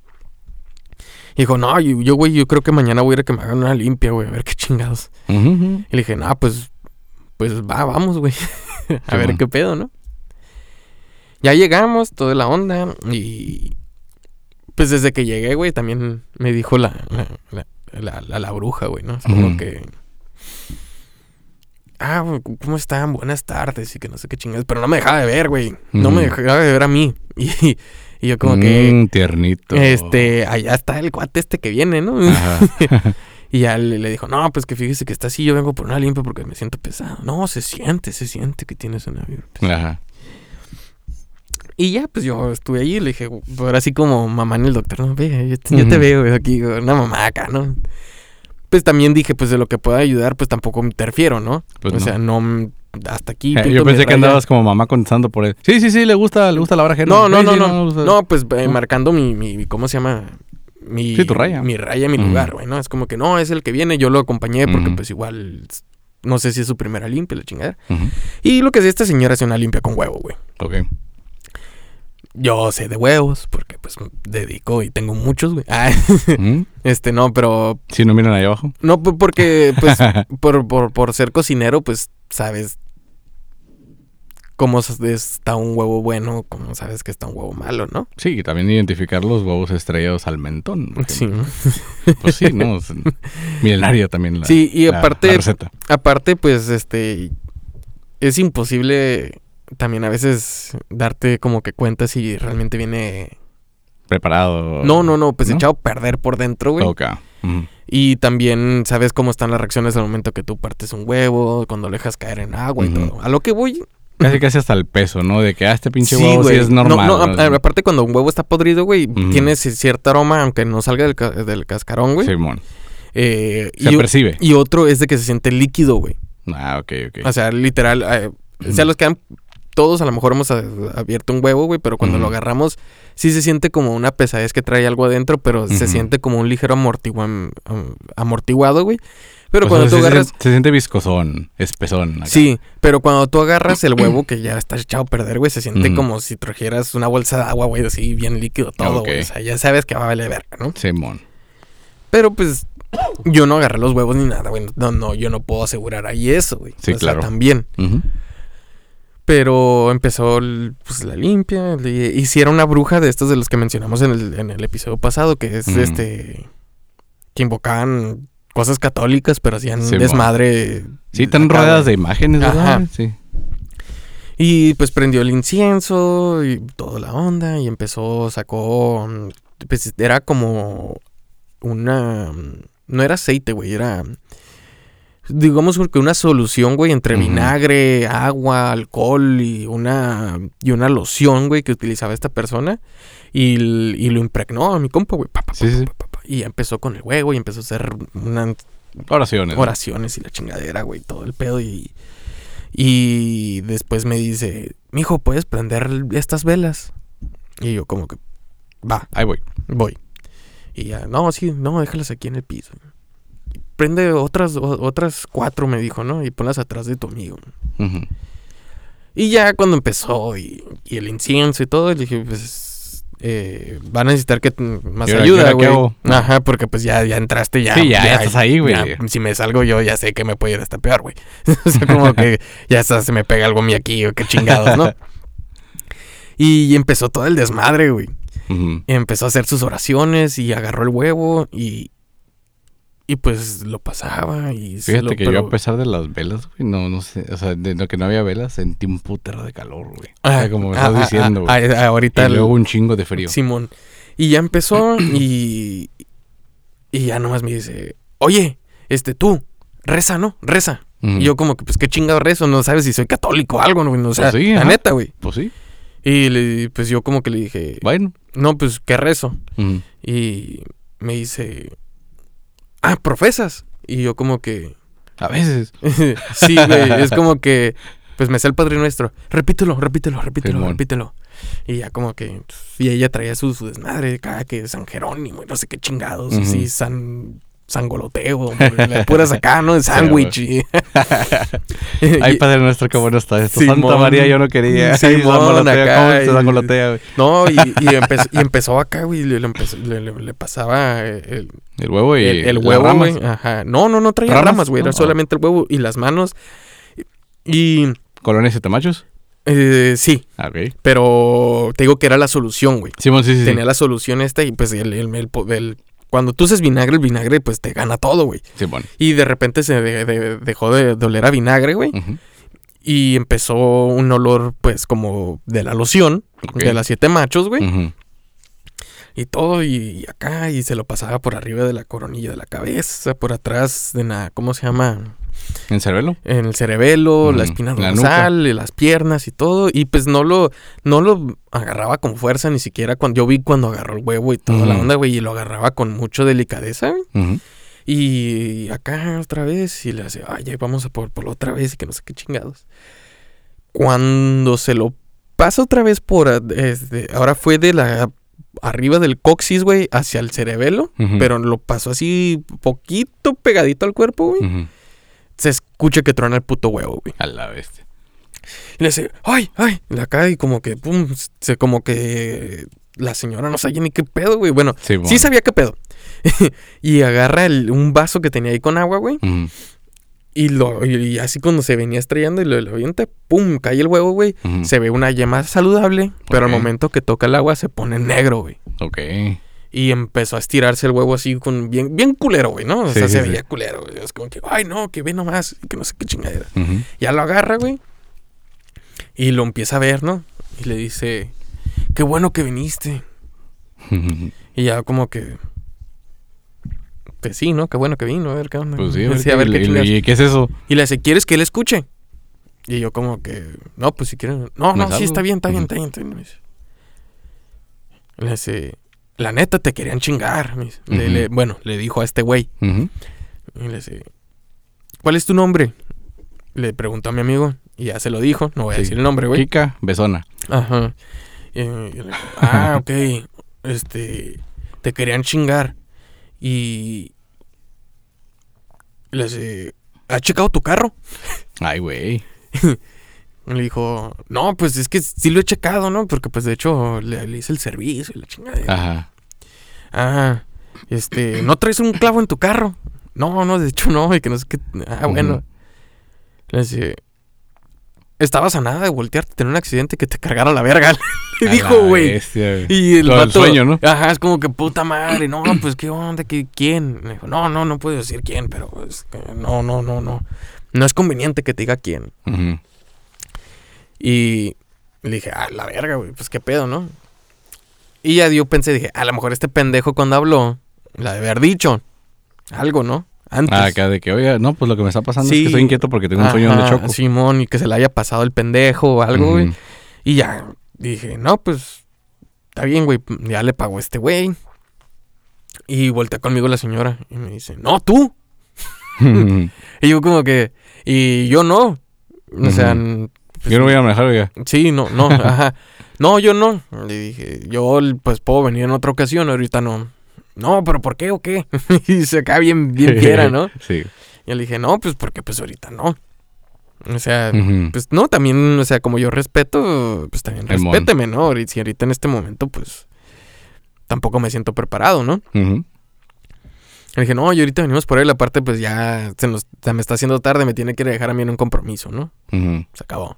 Y dijo, no, yo, yo, güey, yo creo que mañana voy a ir a que me hagan una limpia, güey, a ver qué chingados. Y le dije, no, pues, pues va, vamos, güey. a ver qué pedo, ¿no? Ya llegamos, toda la onda, y pues desde que llegué, güey, también me dijo la, la, la, la- la- bruja, güey, ¿no? Es como que... Ah, güey, ¿cómo están? Buenas tardes y que no sé qué chingados. Pero no me dejaba de ver, güey. No me dejaba de ver a mí. Y, y yo como que... Mm, tiernito. Este, allá está el cuate este que viene, ¿no? Ajá. Y ya le, le dijo, no, pues que fíjese que está así, yo vengo por una limpia porque me siento pesado. No, se siente, se siente que tienes una vibra. Ajá. Y ya, pues yo estuve ahí y le dije, ahora sí como mamá en el doctor, no, ve, yo te, yo te Ujú. veo aquí, una mamá acá, ¿no? Pues también dije, pues de lo que pueda ayudar, pues tampoco me interfiero, ¿no? Pues o no. sea, no, hasta aquí. Eh, Yo pensé que andabas como mamá contestando por él. Sí, sí, sí, le gusta, le gusta la hora ajena. No, no, Sí, no, sí, no. No, pues eh, marcando mi, mi, ¿cómo se llama? Mi, Sí, tu raya. Mi raya, mi lugar, güey, ¿no? Es como que no, es el que viene, yo lo acompañé porque pues igual, no sé si es su primera limpia, la chingada. Y lo que sí, esta señora hace una limpia con huevo, güey. Ok. Yo sé de huevos porque pues dedico y tengo muchos, güey. Ah, Ujú. este, no, pero Si no miran ahí abajo. no p- porque pues por, por, por ser cocinero, pues sabes cómo está un huevo bueno, cómo sabes que está un huevo malo, ¿no? Sí, y también identificar los huevos estrellados al mentón. Sí. Pues sí, ¿no? Es milenaria también la, Sí, y la- aparte- la receta. Aparte, pues, este, es imposible también a veces darte como que cuenta si realmente viene... Preparado. No, no, no, pues ¿No? echado a perder por dentro, güey. Ok. Y también sabes cómo están las reacciones al momento que tú partes un huevo, cuando lo dejas caer en agua y todo. A lo que voy... Casi casi hasta el peso, ¿no? De que ah, este pinche Sí, huevo sí güey. es No, normal. no, ¿no? a- aparte cuando un huevo está podrido, güey, Ujú. tiene ci- cierto aroma, aunque no salga del, ca- del cascarón, güey. Simón. Eh, Se y, percibe. y otro es de que se siente líquido, güey. Ah, ok, ok. O sea, literal, eh, o sea, los que han, todos a lo mejor hemos abierto un huevo, güey, pero cuando lo agarramos, sí se siente como una pesadez que trae algo adentro, pero se siente como un ligero amortigua- am- amortiguado, güey. Pero O cuando sea, tú se, agarras... se siente viscosón, espesón. acá. Sí, pero cuando tú agarras el huevo que ya está echado a perder, güey, se siente como si trajeras una bolsa de agua, güey, así bien líquido todo, güey. O sea, ya sabes que va a valer verga, ¿no? Simón. Pero pues yo no agarré los huevos ni nada, güey. No, no, yo no puedo asegurar ahí eso, güey. Sí, o claro. sea, también. Ujú. Pero empezó pues, la limpia. le- Y si era una bruja de estos de los que mencionamos en el, en el episodio pasado, que es Ujú. este. que invocaban cosas católicas, pero hacían Simón. desmadre. Sí, están rodeadas de imágenes, ¿verdad? Ajá. Sí. Y pues prendió el incienso y toda la onda. Y empezó, sacó. mm, Pues era como una. mm, No era aceite, güey, era. Digamos que una solución, güey, entre vinagre, agua, alcohol y una, y una loción, güey, que utilizaba esta persona. Y, y lo impregnó a mi compa, güey. pa, pa, Sí, sí. Y empezó con el huevo y empezó a hacer unas Oraciones. oraciones y la chingadera, güey, todo el pedo. Y, y después me dice, mijo, ¿puedes prender estas velas? Y yo como que, va, Ahí voy. voy. Y ya, no, sí, no, déjalas aquí en el piso. Prende otras, otras cuatro, me dijo, ¿no? Y ponlas atrás de tu amigo. Y ya cuando empezó y, y el incienso y todo, le dije, pues, eh, va a necesitar que más ¿Y ahora- y ayuda, güey. Ajá, porque pues ya, ya entraste, ya. Sí, ya, ya estás ahí, güey. si me salgo yo, ya sé que me puede ir hasta peor, güey. o sea, como que ya se me pega algo a mí aquí, o qué chingados, ¿no? Y empezó todo el desmadre, güey. Empezó a hacer sus oraciones y agarró el huevo y. Y pues lo pasaba y Fíjate lo- que yo a pesar de las velas, güey, no, no sé, o sea, de lo que no había velas, sentí un putero de calor, güey. O sea, Ah, como me ah, estás ah, diciendo, güey. ah, ahorita y el- luego un chingo de frío. Simón. Y ya empezó y. Y ya nomás me dice, oye, este tú, reza, ¿no? Reza. Y yo como que, pues qué chingado rezo, no sabes si soy católico o algo, ¿no? O sea, Pues sí, la ajá. neta, güey. Pues sí, Y le- pues yo como que le dije, bueno. no, pues qué rezo. Y me dice, ah, profesas. Y yo como que, A veces. sí, güey, es como que, pues me sé el Padre Nuestro. Repítelo, repítelo, repítelo, Simón. repítelo. Y ya como que, y ella traía su, su desmadre, cada que San Jerónimo, y no sé qué chingados, Ujú. así, San, San Goloteo, las puras acá, ¿no? De sándwich. y- Ay, Padre Nuestro, qué bueno está esto. Simón. Santa María, yo no quería. Ay, Simón, sangolotea, acá, ¿Cómo se sangolotea, güey? No, y, y empezó, y empezó acá, güey, le, le empezó- le- le- le pasaba eh, el, El huevo y el, el huevo, ramas. güey. Ajá. No, no, no traía ¿Ramas? ramas, güey. Era No. solamente el huevo y las manos. Y ¿Colonias y temachos? eh, sí, Ah, Ok. pero te digo que era la solución, güey. Simón, sí, sí. sí. Tenía la solución esta y pues el, el- el el- cuando tú haces vinagre, el vinagre pues te gana todo, güey. Simón. Y de repente se de- de- dejó de, de oler a vinagre, güey. Y empezó un olor pues como de la loción, de las siete machos, güey. Y todo, y, y acá, y se lo pasaba por arriba de la coronilla de la cabeza, por atrás de la, ¿cómo se llama? ¿En cerebelo? En el cerebelo, la Ujú, espina dorsal, y las piernas y todo. Y pues no lo, no lo agarraba con fuerza, ni siquiera cuando yo vi cuando agarró el huevo y toda la onda, güey, y lo agarraba con mucho delicadeza, güey. Y acá otra vez, y le hace, ay, ya vamos a por, por la otra vez, y que no sé qué chingados. Cuando se lo pasa otra vez por, este, ahora fue de la, arriba del coxis, güey, hacia el cerebelo, pero lo pasó así poquito pegadito al cuerpo, güey. Se escucha que truena el puto huevo, güey. A la bestia. Y le dice, ay, ay, y acá, y como que, pum, se como que la señora no sabía ni qué pedo, güey. Bueno, sí sabía qué pedo. y agarra el- un vaso que tenía ahí con agua, güey. Y, lo, y, así cuando se venía estrellando y lo, lo avienta, pum, cae el huevo, güey. Se ve una yema saludable, pero al momento que toca el agua se pone negro, güey. Ok. Y empezó a estirarse el huevo así con bien, bien culero, güey, ¿no? O sea, sí, se sí. veía culero, güey. Es como que, ay, no, que ve nomás, que no sé qué chingadera. Ya lo agarra, güey. Y lo empieza a ver, ¿no? Y le dice, qué bueno que viniste. Y ya como que... Pues sí, ¿no? Qué bueno que vino, a ver qué onda. Pues sí, a ver, a ver qué chingados. y- ¿qué es eso? Y le dice, ¿quieres que él escuche? Y yo como que, no, pues si quieren... No, ¿Me no, sí, está bien, está bien, está bien. está bien", me dice. Le dice, la neta te querían chingar. le- bueno, le dijo a este güey. Y le dice, ¿cuál es tu nombre? Le preguntó a mi amigo. Y ya se lo dijo. No voy a decir el nombre, güey. Kika, besona. Ajá. Y- y le dijo, ah, ok. Este, te querían chingar. Y le dice, ¿has checado tu carro? Ay, güey. Le dijo, no, pues es que sí lo he checado, ¿no? Porque pues de hecho le, le hice el servicio y la chingadera. Ajá. Ah, este, ¿no traes un clavo en tu carro? No, no, de hecho no, y que no sé qué. Ah, bueno. Le dice, estabas a nada de voltearte, tener un accidente que te cargara la verga. Le dijo, güey. Y el vato, sueño, ¿no? Ajá, es como que puta madre, no, pues qué onda, ¿Qué, quién. Le dijo, no, no, no puedo decir quién, pero es que no, no, no, no. No es conveniente que te diga quién. Ujú. Y le dije, ah, la verga, güey, pues qué pedo, ¿no? Y ya yo pensé, dije, a lo mejor este pendejo cuando habló, la de haber dicho algo, ¿no? Antes. Ah, acá de que, oiga, no, pues lo que me está pasando es que estoy inquieto porque tengo un sueño donde choco. Simón, y que se le haya pasado el pendejo o algo, güey. Y ya dije, no, pues está bien, güey, ya le pago a este güey. Y voltea conmigo la señora y me dice, no, tú. Y yo como que, y yo no. O sea, pues, yo no voy a manejar, oiga. Sí, no, no, ajá. No, yo no. Le dije, yo pues puedo venir en otra ocasión, ahorita no. No, pero ¿por qué o qué? y se acaba bien, bien quiera, ¿no? sí. Y le dije, no, pues porque pues ahorita no. O sea, pues no, también, o sea, como yo respeto, pues también El mon. respéteme, ¿no? Ahorita- Si ahorita en este momento, pues tampoco me siento preparado, ¿no? Ujú. Le dije, no, y ahorita venimos por él, aparte pues ya se, nos, se me está haciendo tarde, me tiene que dejar a mí en un compromiso, ¿no? Se acabó.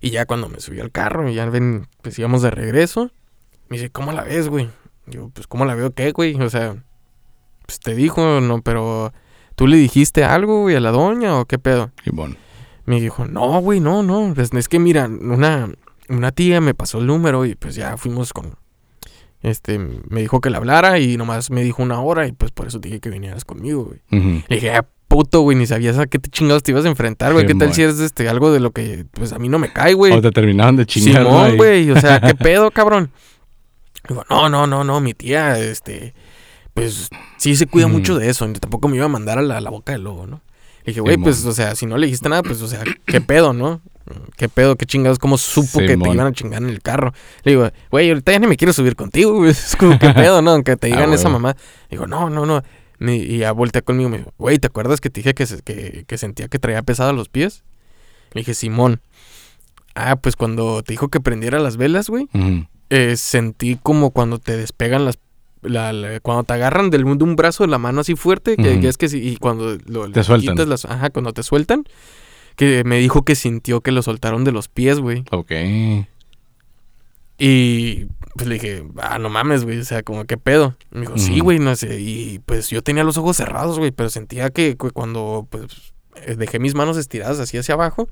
Y ya cuando me subí al carro, y ya ven, pues íbamos de regreso, me dice, ¿cómo la ves, güey? Yo, pues, ¿cómo la veo qué, güey? O sea, pues te dijo, no, pero ¿tú le dijiste algo, güey, a la doña o qué pedo? Y bueno. Me dijo, no, güey, no, no. Es, es que mira, una, una tía me pasó el número y pues ya fuimos con. Este, me dijo que le hablara y nomás me dijo una hora y pues por eso dije que vinieras conmigo, güey. Le dije, ah, puto, güey, ni sabías a qué te chingados te ibas a enfrentar, güey. ¿Qué tal si eres este, algo de lo que pues a mí no me cae, güey? O te terminaban de chingar. Simón, güey, o sea, ¿qué pedo, cabrón? Digo, no, no, no, no, mi tía, este, pues sí se cuida mucho de eso, tampoco me iba a mandar a la, a la boca del lobo, ¿no? Le dije, güey, pues, o sea, si no le dijiste nada, pues, o sea, ¿qué pedo, no? ¿Qué pedo? ¿Qué chingados? ¿Cómo supo que te iban a chingar en el carro? Le digo, güey, ahorita ya ni me quiero subir contigo, güey. Es como, ¿qué pedo, no? Aunque te Ah, digan esa huevo. mamá. Digo, no, no, no. Y ya volteé conmigo y me dijo, güey, ¿te acuerdas que te dije que, se- que, que sentía que traía pesado los pies? Le dije, Simón. Ah, pues cuando te dijo que prendiera las velas, güey, eh, sentí como cuando te despegan las... la- la- cuando te agarran del, de un brazo de la mano así fuerte, que, Ujú. que es que si- y cuando lo, Te sueltan. quitas las- ajá, cuando te sueltan, que me dijo que sintió que lo soltaron de los pies, güey. Ok. Y pues le dije, ah, no mames, güey, o sea, como qué pedo. Me dijo, sí, güey, no sé. Y pues yo tenía los ojos cerrados, güey, pero sentía que cu- cuando pues eh, dejé mis manos estiradas así hacia abajo,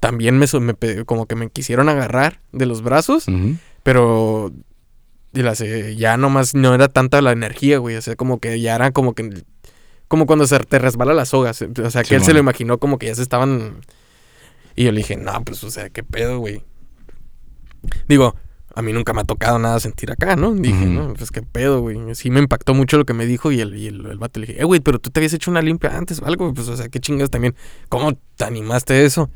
también me, me como que me quisieron agarrar de los brazos, Ujú. pero y las, eh, ya nomás no era tanta la energía, güey, o sea, como que ya era como que como cuando se te resbala las sogas, o sea, que él se lo imaginó como que ya se estaban y yo le dije, "No, pues o sea, qué pedo, güey." Digo, a mí nunca me ha tocado nada sentir acá, ¿no? Dije, no, pues qué pedo, güey. Sí me impactó mucho lo que me dijo y el, y el, el vato le dije, eh, güey, pero tú te habías hecho una limpia antes o algo, pues, o sea, qué chingas también. ¿Cómo te animaste a eso?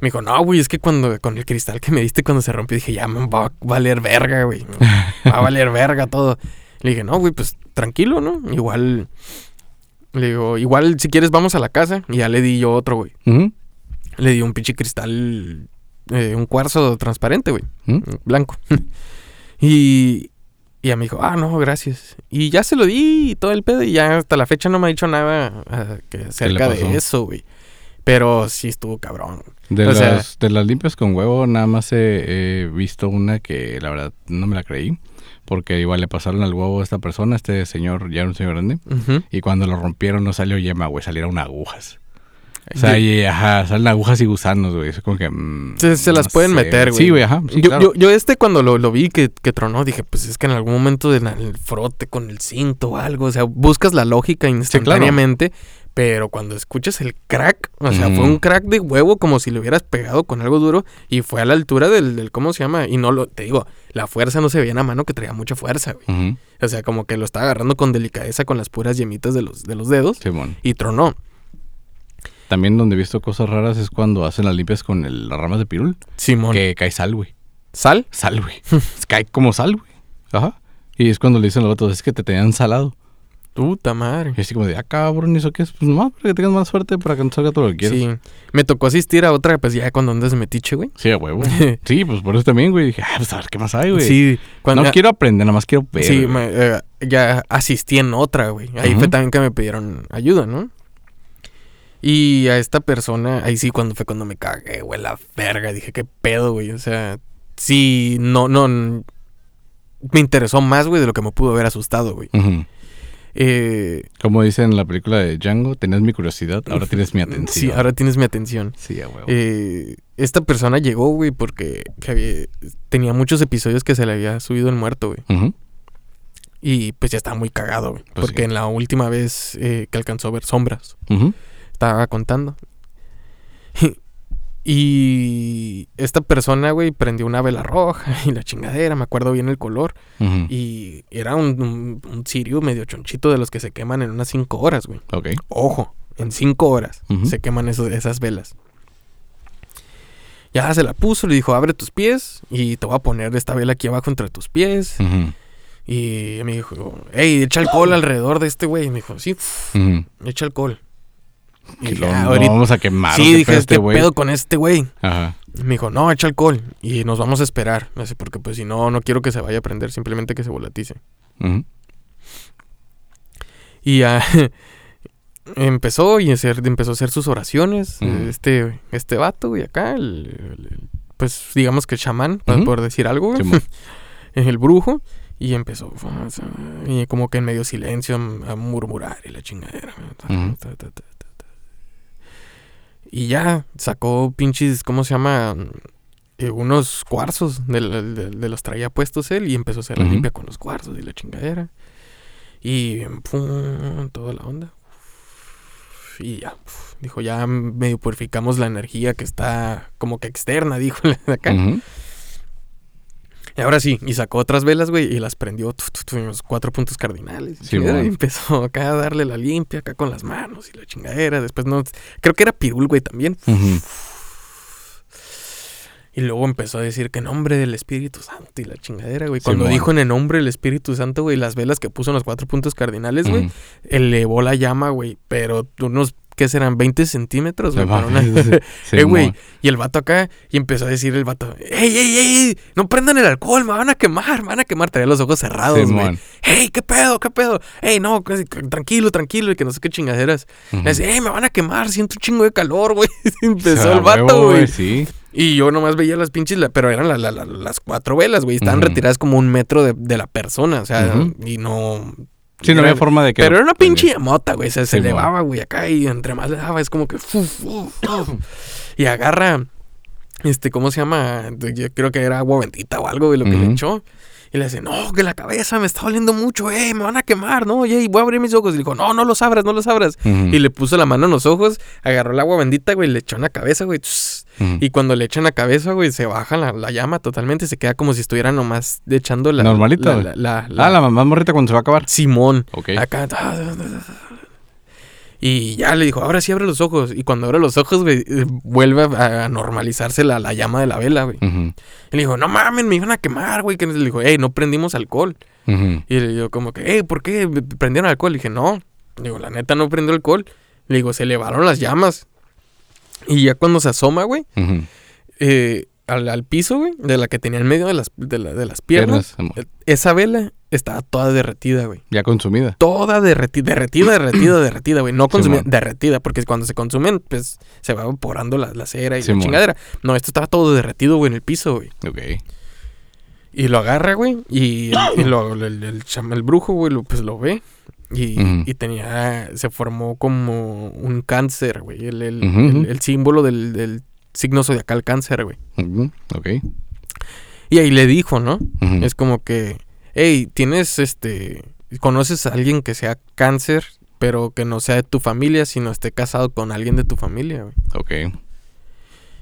Me dijo, no, güey, es que cuando, con el cristal que me diste cuando se rompió, dije, ya me va a valer verga, güey. Va a valer verga todo. Le dije, no, güey, pues tranquilo, ¿no? Igual, le digo, igual si quieres vamos a la casa. Y ya le di yo otro, güey. Le di un pinche cristal, eh, un cuarzo transparente, güey Ujú. blanco. y, y ya me dijo, ah, no, gracias. Y ya se lo di y todo el pedo. Y ya hasta la fecha no me ha dicho nada ah, que acerca de eso, güey. Pero sí estuvo cabrón. De, O sea- las, de las limpias con huevo, nada más he, he visto una que la verdad no me la creí. Porque igual le pasaron al huevo a esta persona, este señor, ya era un señor grande. Y cuando lo rompieron no salió yema, güey, salieron agujas. O sea, De- y, ajá, salen agujas y gusanos, güey. Es como que. mm, Se, se las pueden sé. meter, güey. Sí, güey, ajá. sí, yo, claro. yo, yo este cuando lo, lo vi que, que tronó, dije, pues es que en algún momento del el frote con el cinto o algo, o sea, buscas la lógica instantáneamente, pero cuando escuchas el crack, o sea, fue un crack de huevo como si le hubieras pegado con algo duro y fue a la altura del, del ¿cómo se llama? Y no lo, te digo, la fuerza no se veía en la mano que traía mucha fuerza, güey. O sea, como que lo estaba agarrando con delicadeza con las puras yemitas de los, de los dedos y tronó. También donde he visto cosas raras es cuando hacen las limpias con el- las ramas de pirul. Simón. Que cae sal, güey. ¿Sal? Sal, güey. cae como sal, güey. Ajá. Y es cuando le dicen a los otros, es que te tenían salado. Puta madre. Y así como de, ah, cabrón, ¿y eso qué es? Pues nomás para que tengas más suerte para que no salga todo lo que quieras. Sí. Me tocó asistir a otra, pues ya cuando andas metiche, güey. Sí, a huevo. sí, pues por eso también, güey. Dije, ah, pues a ver qué más hay, güey. Sí, cuando, no quiero aprender, nada más quiero ver. sí, me, eh, ya asistí en otra, güey. Ahí fue también que me pidieron ayuda, ¿no? Y a esta persona, ahí sí cuando fue cuando me cagué, güey, la verga. Dije, qué pedo, güey. O sea, sí, no, no. Me interesó más, güey, de lo que me pudo haber asustado, güey. Eh, Como dice en la película de Django, tenías mi curiosidad, ahora tienes mi atención. sí, ahora tienes mi atención. Sí, a huevo. Eh, esta persona llegó, güey, porque había- tenía muchos episodios que se le había subido el muerto, güey. Y pues ya estaba muy cagado, güey. Pues porque sí. en la última vez eh, que alcanzó a ver sombras, Ujú. Estaba contando. y esta persona, güey, prendió una vela roja y la chingadera, me acuerdo bien el color. Y era un, un, un cirio medio chonchito de los que se queman en unas cinco horas, güey. Ok. Ojo, en cinco horas se queman esos- esas velas. Ya se la puso, le dijo, abre tus pies y te voy a poner esta vela aquí abajo entre tus pies. Y me dijo, hey, echa alcohol alrededor de este güey. Y me dijo, sí, echa alcohol. Y Que lo, "Ah, lo ahorita- vamos a quemar. Sí, ¿o qué dije, este ¿qué pedo con este güey? Ajá. Me dijo, no, echa alcohol. Y nos vamos a esperar. Así, porque pues si no, no quiero que se vaya a prender, simplemente que se volatice. Y ya empezó y hacer- empezó a hacer sus oraciones. Este, este vato, y acá, el, el- pues digamos que el chamán, para Ujú. poder decir algo, el brujo. Y empezó, y como que en medio silencio, a murmurar y la chingadera. Y ya sacó pinches, ¿cómo se llama? Eh, unos cuarzos de, de- de los traía puestos él y empezó a hacer la Ujú. limpia con los cuarzos y la chingadera. Y pum, toda la onda. Y ya, dijo, ya medio purificamos la energía que está como que externa, dijo de acá. ujú. Y ahora sí, y sacó otras velas, güey, y las prendió los cuatro puntos cardinales. y Sí, empezó acá a darle la limpia, acá con las manos y la chingadera. Después no, creo que era pirul, güey, también. Y luego empezó a decir que en nombre del Espíritu Santo y la chingadera, güey. Cuando dijo en el nombre del Espíritu Santo, güey, las velas que puso en los cuatro puntos cardinales, güey, elevó la llama, güey. Pero unos, ¿qué serán? 20 centímetros, güey. Una- mames. Eh, güey. Y el vato acá, y empezó a decir el vato, ¡Ey, ey, ey! No prendan el alcohol, me van a quemar, me van a quemar. Traía los ojos cerrados, güey. Simón. ¡Ey, qué pedo, qué pedo! ¡Ey, no, que- que- tranquilo, tranquilo! Y que no sé qué chingaderas. Le dice, ¡Ey, me van a quemar! Siento un chingo de calor, güey. Empezó Ah, el vato, huevo, güey. Sí. Y yo nomás veía las pinches, pero eran la- la- la- las cuatro velas, güey. Estaban retiradas como un metro de, de la persona, o sea, y no... Sí, no había forma de que. Pero era una pinche mota, güey. Se, Sí, elevaba, güey, acá y entre más le daba es como que... y agarra, este, ¿cómo se llama? Yo creo que era agua bendita o algo, güey, lo que le echó. Y le dice, no, que la cabeza me está doliendo mucho, eh, me van a quemar, no, oye, voy a abrir mis ojos. Y le dijo, no, no los abras, no los abras. Y le puso la mano en los ojos, agarró el agua bendita, güey, le echó en la cabeza, güey. Y cuando le echan la cabeza, güey, se baja la, la llama totalmente, se queda como si estuviera nomás echando la... Normalita, la, güey. la, la- la- Ah, la mamá morrita cuando se va a acabar. Simón. Ok. Acá. Y ya le dijo, ahora sí abre los ojos. Y cuando abre los ojos, güey, eh, vuelve a, a normalizarse la, la llama de la vela, güey. Ujú. Y le dijo, no mames, me iban a quemar, güey. Que le dijo, hey, no prendimos alcohol. Y le digo, como que, hey, ¿por qué prendieron alcohol? Le dije, no. Le digo, la neta no prendió alcohol. Le digo, se elevaron las llamas. Y ya cuando se asoma, güey, eh, al, al piso, güey, de la que tenía en medio de las, de, la- de las piernas, esa vela estaba toda derretida, güey. Ya consumida. Toda derretida, derretida, derretida, derretida, güey. No consumida, Simón. derretida, porque cuando se consumen, pues se va evaporando la, la cera y Simón. la chingadera. No, esto estaba todo derretido, güey, en el piso, güey. Ok. Y lo agarra, güey, y, y lo- el, el, el brujo, güey, lo- pues lo ve. Y, y tenía, se formó como un cáncer, güey. El, el, el- símbolo del, del signo zodiacal cáncer, güey. Ok. Y ahí le dijo, ¿no? Es como que, hey, tienes este, conoces a alguien que sea cáncer, pero que no sea de tu familia, sino esté casado con alguien de tu familia, güey. Ok.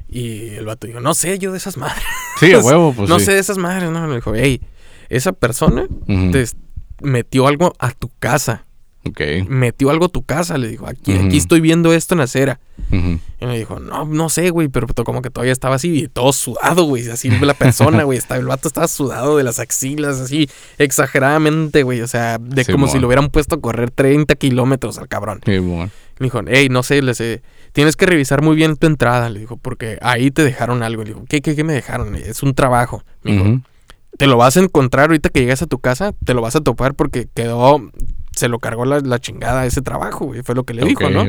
Y el vato dijo, no sé yo de esas madres. Sí, a huevo, pues no sí. sé de esas madres, no. Le dijo, hey, esa persona te metió algo a tu casa. Metió algo a tu casa, le dijo, aquí, estoy viendo esto en la acera. Y me dijo, no, no sé, güey, pero como que todavía estaba así, y todo sudado, güey, así la persona, güey, el vato estaba sudado de las axilas, así, exageradamente, güey, o sea, de como si lo hubieran puesto a correr 30 kilómetros al cabrón. Sí, bueno. Me dijo, hey, no sé, le sé, tienes que revisar muy bien tu entrada, le dijo, porque ahí te dejaron algo. Le dijo, ¿qué, qué, qué me dejaron? Es un trabajo. Me dijo, te lo vas a encontrar ahorita que llegas a tu casa, te lo vas a topar porque quedó, se lo cargó la, la chingada ese trabajo, güey, fue lo que le dijo, ¿no?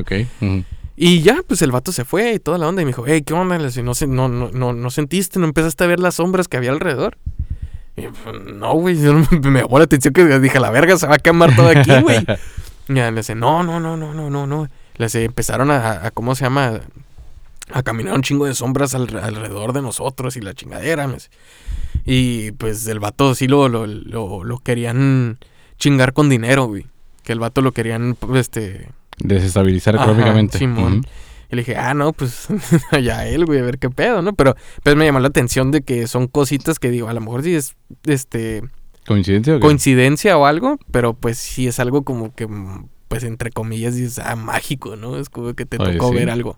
Y ya, pues el vato se fue y toda la onda. Y me dijo, hey, ¿qué onda? Le decía, no, no, no, no, no sentiste, no empezaste a ver las sombras que había alrededor. Y pues, no, güey, me llamó la atención que dije, la verga se va a quemar todo aquí, güey. Y ya le dice, no, no, no, no, no, no, no. Le dice, empezaron a, a, ¿cómo se llama? A caminar un chingo de sombras al- alrededor de nosotros y la chingadera. me dice. Y pues el vato sí lo, lo, lo, lo querían chingar con dinero, güey. Que el vato lo querían, este, Desestabilizar Ajá, económicamente. Simón. Y le dije, ah, no, pues ya él, güey, a ver qué pedo, ¿no? Pero pues me llamó la atención de que son cositas que digo, a lo mejor sí es este ¿Coincidencia o qué? coincidencia o algo, pero pues sí es algo como que, pues entre comillas, dices, ah, mágico, ¿no? Es como que te Oye, tocó sí. ver algo.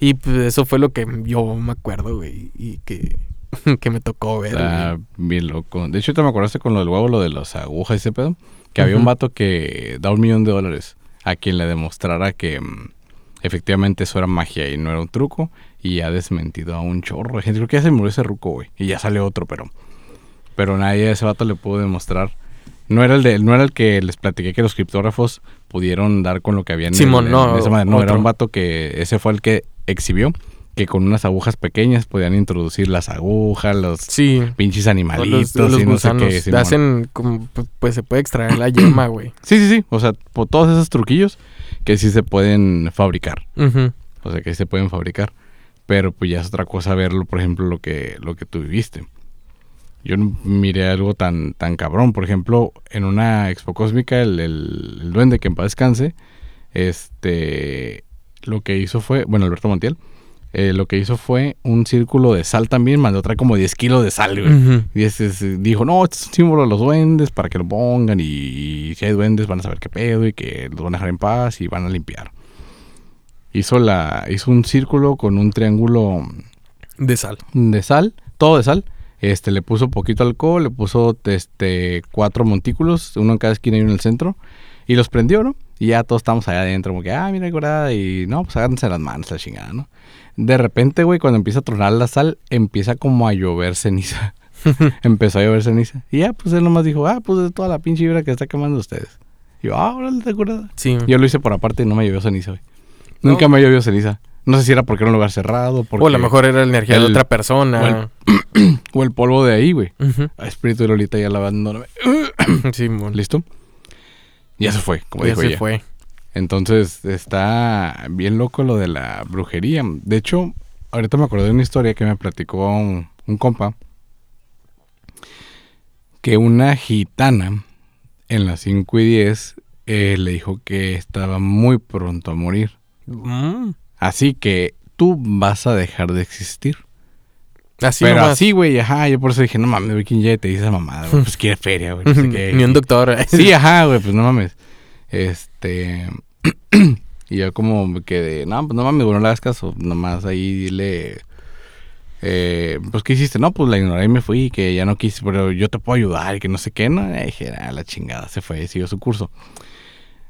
Y pues eso fue lo que yo me acuerdo, güey, y que, que me tocó ver. Está bien loco. De hecho, te me acordaste con lo del huevo, lo de las agujas y ese pedo. Que había un vato que da un millón de dólares a quien le demostrara que mm, efectivamente eso era magia y no era un truco. Y ha desmentido a un chorro de gente. Creo que ya se murió ese ruco, güey. Y ya sale otro, pero. Pero nadie a ese vato le pudo demostrar. No era el de, no era el que les platiqué que los criptógrafos pudieron dar con lo que había en, el- Simón, en no, esa madre. No, era un vato que ese fue el que exhibió que con unas agujas pequeñas podían introducir las agujas, los Sí. pinches animalitos Los, los y no sé qué. Simón. hacen como, pu- pues se puede extraer la yema, güey. Sí, sí, sí. O sea, por todos esos truquillos que sí se pueden fabricar. O sea, que sí se pueden fabricar. Pero pues ya es otra cosa verlo, por ejemplo, lo que, lo que tú viviste. Yo no miré algo tan, tan cabrón. Por ejemplo, en una expo cósmica, el, el- el duende que en paz descanse, este, lo que hizo fue, bueno, Alberto Montiel, eh, lo que hizo fue un círculo de sal también, mandó traer como 10 kilos de sal, güey. Y ese es- dijo, no, este es un símbolo de los duendes para que lo pongan y, y si hay duendes van a saber qué pedo y que los van a dejar en paz y van a limpiar. Hizo, la, hizo un círculo con un triángulo De sal. de sal, todo de sal. Este, le puso poquito alcohol, le puso este, cuatro montículos, uno en cada esquina y uno en el centro. Y los prendió, ¿no? Y ya todos estamos allá adentro, como que, ah, mira, curada. Y no, pues agárrense las manos, la chingada, ¿no? De repente, güey, cuando empieza a tronar la sal, empieza como a llover ceniza. Empezó a llover ceniza. Y ya, pues él nomás dijo, ah, pues es toda la pinche vibra que está quemando ustedes. Y yo, ah, órale, te curada. Sí. Yo lo hice por aparte y no me llovió ceniza, güey. No. Nunca me llovió ceniza. No sé si era porque era un lugar cerrado, porque... o a lo mejor era la energía de otra persona. O el polvo de ahí, güey. A Espíritu de Lolita ya lavándome. Sí, mon. ¿Listo? Ya se fue, como Ya dijo se ella. fue. Entonces está bien loco lo de la brujería. De hecho, ahorita me acordé de una historia que me platicó un, un compa. Que una gitana en las 5 y 10 eh, le dijo que estaba muy pronto a morir. Mm. Así que tú vas a dejar de existir. Así Pero nomás. así, güey, ajá. Yo por eso dije, no mames, güey, ¿quién ya te dice esa mamada? Pues quiere feria, güey. No sé qué. Ni un doctor. Sí, ajá, güey, pues no mames. Este. y yo como me quedé, no, pues no mames, güey, no le hagas caso. Nomás ahí dile. Eh, pues, ¿qué hiciste? No, pues la ignoré y me fui, que ya no quise, pero yo te puedo ayudar y que no sé qué, ¿no? Y dije, ah, la chingada, se fue, siguió su curso.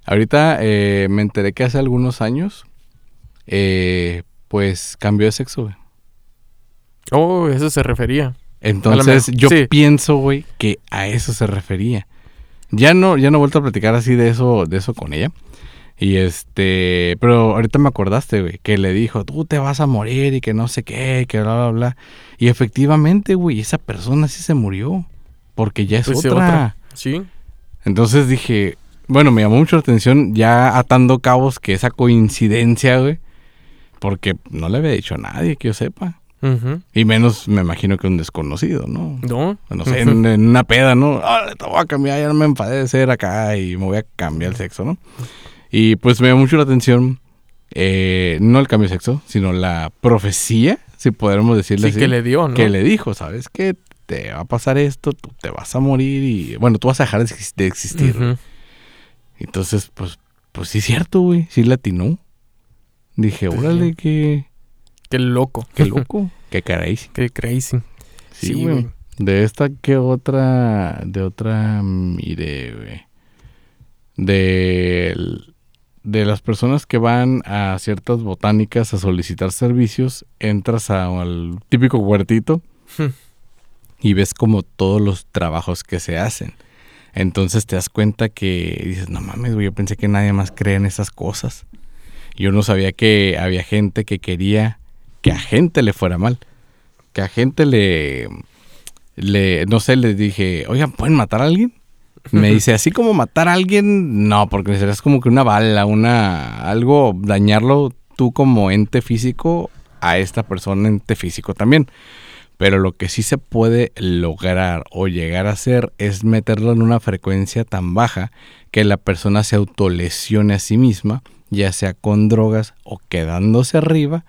Ahorita eh, me enteré que hace algunos años, eh, pues cambió de sexo, güey. Oh, eso se refería. Entonces yo sí. pienso, güey, que a eso se refería. Ya no, ya no he vuelto a platicar así de eso, de eso con ella. Y este, pero ahorita me acordaste, güey, que le dijo, tú te vas a morir y que no sé qué, que bla, bla, bla. Y efectivamente, güey, esa persona sí se murió. Porque ya es Pues otra. otra. Sí. Entonces dije, bueno, me llamó mucho la atención ya atando cabos que esa coincidencia, güey. Porque no le había dicho a nadie que yo sepa. Y menos me imagino que un desconocido, ¿no? No. No sé, en, en una peda, ¿no? Ah, te voy a cambiar, ya no me enfadé de ser acá y me voy a cambiar el sexo, ¿no? Y pues me llamó mucho la atención, eh, no el cambio de sexo, sino la profecía, si podemos decirle Sí, así, que le dio, ¿no? que le dijo, ¿sabes qué? Te va a pasar esto, tú te vas a morir y, bueno, tú vas a dejar de exis- de existir. Entonces, pues, pues sí es cierto, güey, sí latinó. Dije, Pues órale, sí. Qué, loco. qué loco, qué caray. Qué crazy. Sí, güey. De esta, ¿qué otra? De otra, mire, güey. De, de las personas que van a ciertas botánicas a solicitar servicios, entras a- al típico huertito y ves como todos los trabajos que se hacen. Entonces te das cuenta que dices, no mames, güey, yo pensé que nadie más cree en esas cosas. Yo no sabía que había gente que quería que a gente le fuera mal. Que a gente le, le no sé, les dije, oigan, ¿pueden matar a alguien? Me dice, así como matar a alguien, no, porque necesitas como que una bala, una, algo, dañarlo tú como ente físico a esta persona ente físico también. Pero lo que sí se puede lograr o llegar a hacer es meterlo en una frecuencia tan baja que la persona se autolesione a sí misma, ya sea con drogas o quedándose arriba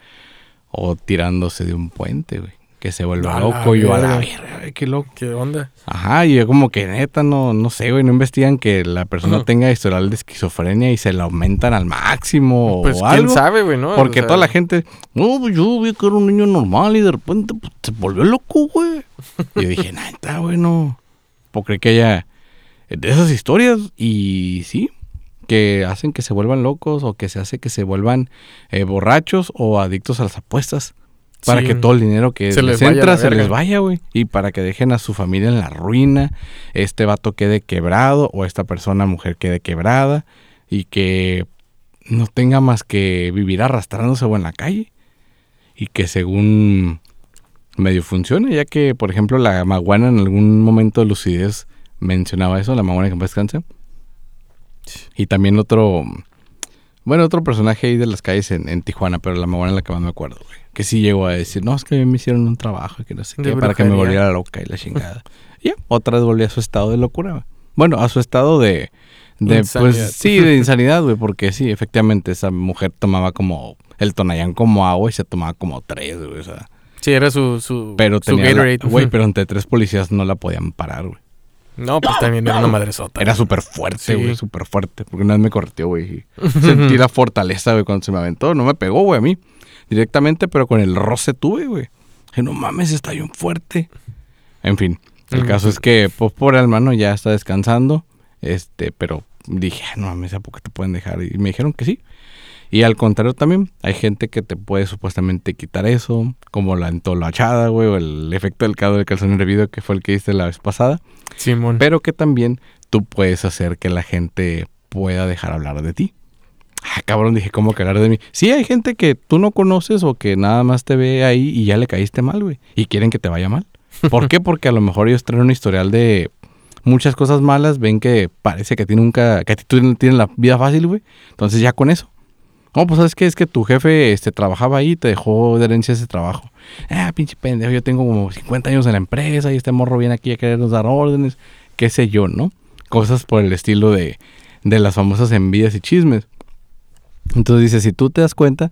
o tirándose de un puente, güey. que se vuelva loco. Y yo a la verga. qué loco. ¿Qué onda? Ajá, y yo como que neta, no, no sé, güey, no investigan que la persona tenga historial de esquizofrenia y se la aumentan al máximo Pues o quién algo. sabe, güey, ¿no? Porque O sea, toda la gente, no, pues yo vi que era un niño normal y de repente pues, se volvió loco, güey. Y yo dije, neta, güey, no. Creer que haya de esas historias y sí, que hacen que se vuelvan locos o que se hace que se vuelvan eh, borrachos o adictos a las apuestas. Para Sí. que todo el dinero que Se les, les entra se les vaya, güey. Y para que dejen a su familia en la ruina, este vato quede quebrado o esta persona, mujer, quede quebrada y que no tenga más que vivir arrastrándose o en la calle. Y que según medio funcione, ya que, por ejemplo, la maguana en algún momento de lucidez mencionaba eso, la maguana que en paz descanse. Y también otro, bueno, otro personaje ahí de las calles en, en Tijuana, pero la maguana es la que más me acuerdo, güey. Que sí llegó a decir, no, es que me hicieron un trabajo y que no sé De qué, para que me volviera loca y la chingada. y ya, otra vez volví a su estado de locura, güey. Bueno, a su estado de, de Insanidad. pues sí, de insanidad, güey, porque sí, efectivamente esa mujer tomaba como el tonayán como agua y se tomaba como tres, güey, o sea. Sí, era su, su, Pero su tenía, la- Gatorade. güey, pero entre tres policías no la podían parar, güey. No, pues también era una madresota. Era súper fuerte, Sí. güey, súper fuerte. Porque una vez me correteó, güey. Sentí la fortaleza, güey, cuando se me aventó. No me pegó, güey, a mí. Directamente, pero con el roce tuve, güey. Dije, no mames, está bien fuerte. En fin, el caso es que, pues, por el hermano ya está descansando. Este, pero dije, "Ah, no mames, ¿a poco te pueden dejar? Y me dijeron que sí. Y al contrario también, hay gente que te puede supuestamente quitar eso, como la entolachada, güey, o el efecto del caldo del calzón hervido, que fue el que diste la vez pasada Simón. pero que también tú puedes hacer que la gente pueda dejar hablar de ti. Ah, cabrón, dije, ¿cómo que hablar de mí? Sí, hay gente que tú no conoces o que nada más te ve ahí y ya le caíste mal, güey. Y quieren que te vaya mal. ¿Por qué? Porque a lo mejor ellos traen un historial de muchas cosas malas, ven que parece que, tiene nunca, que a ti tú tienes la vida fácil, güey. Entonces ya con eso. No, pues sabes qué, es que tu jefe este, trabajaba ahí y te dejó de herencia ese trabajo. Ah, pinche pendejo, yo tengo como 50 años en la empresa y este morro viene aquí a querernos dar órdenes, qué sé yo, ¿no? Cosas por el estilo de, de las famosas envidias y chismes. Entonces dice, si tú te das cuenta,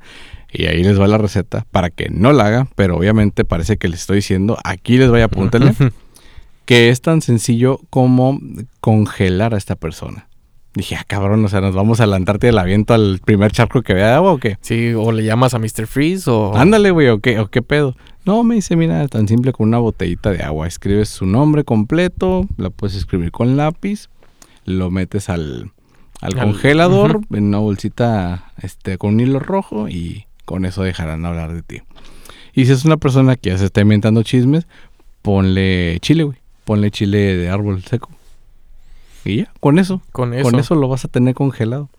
y ahí les va la receta para que no la haga, pero obviamente parece que les estoy diciendo, aquí les voy a apuntarle, que es tan sencillo como congelar a esta persona. Dije, ah, cabrón, o sea, nos vamos a la Antártida, la aviento al primer charco que vea de agua o qué. Sí, o le llamas a Mr. Freeze o... Ándale, güey, ¿o qué, ¿o qué pedo? No, me dice, mira, tan simple con una botellita de agua. Escribes su nombre completo, la puedes escribir con lápiz, lo metes al, al Al- congelador en una bolsita este, con un hilo rojo y con eso dejarán hablar de ti. Y si es una persona que ya se está inventando chismes, ponle chile, güey. Ponle chile de árbol seco. Y ya, con eso. Con eso. Con eso lo vas a tener congelado.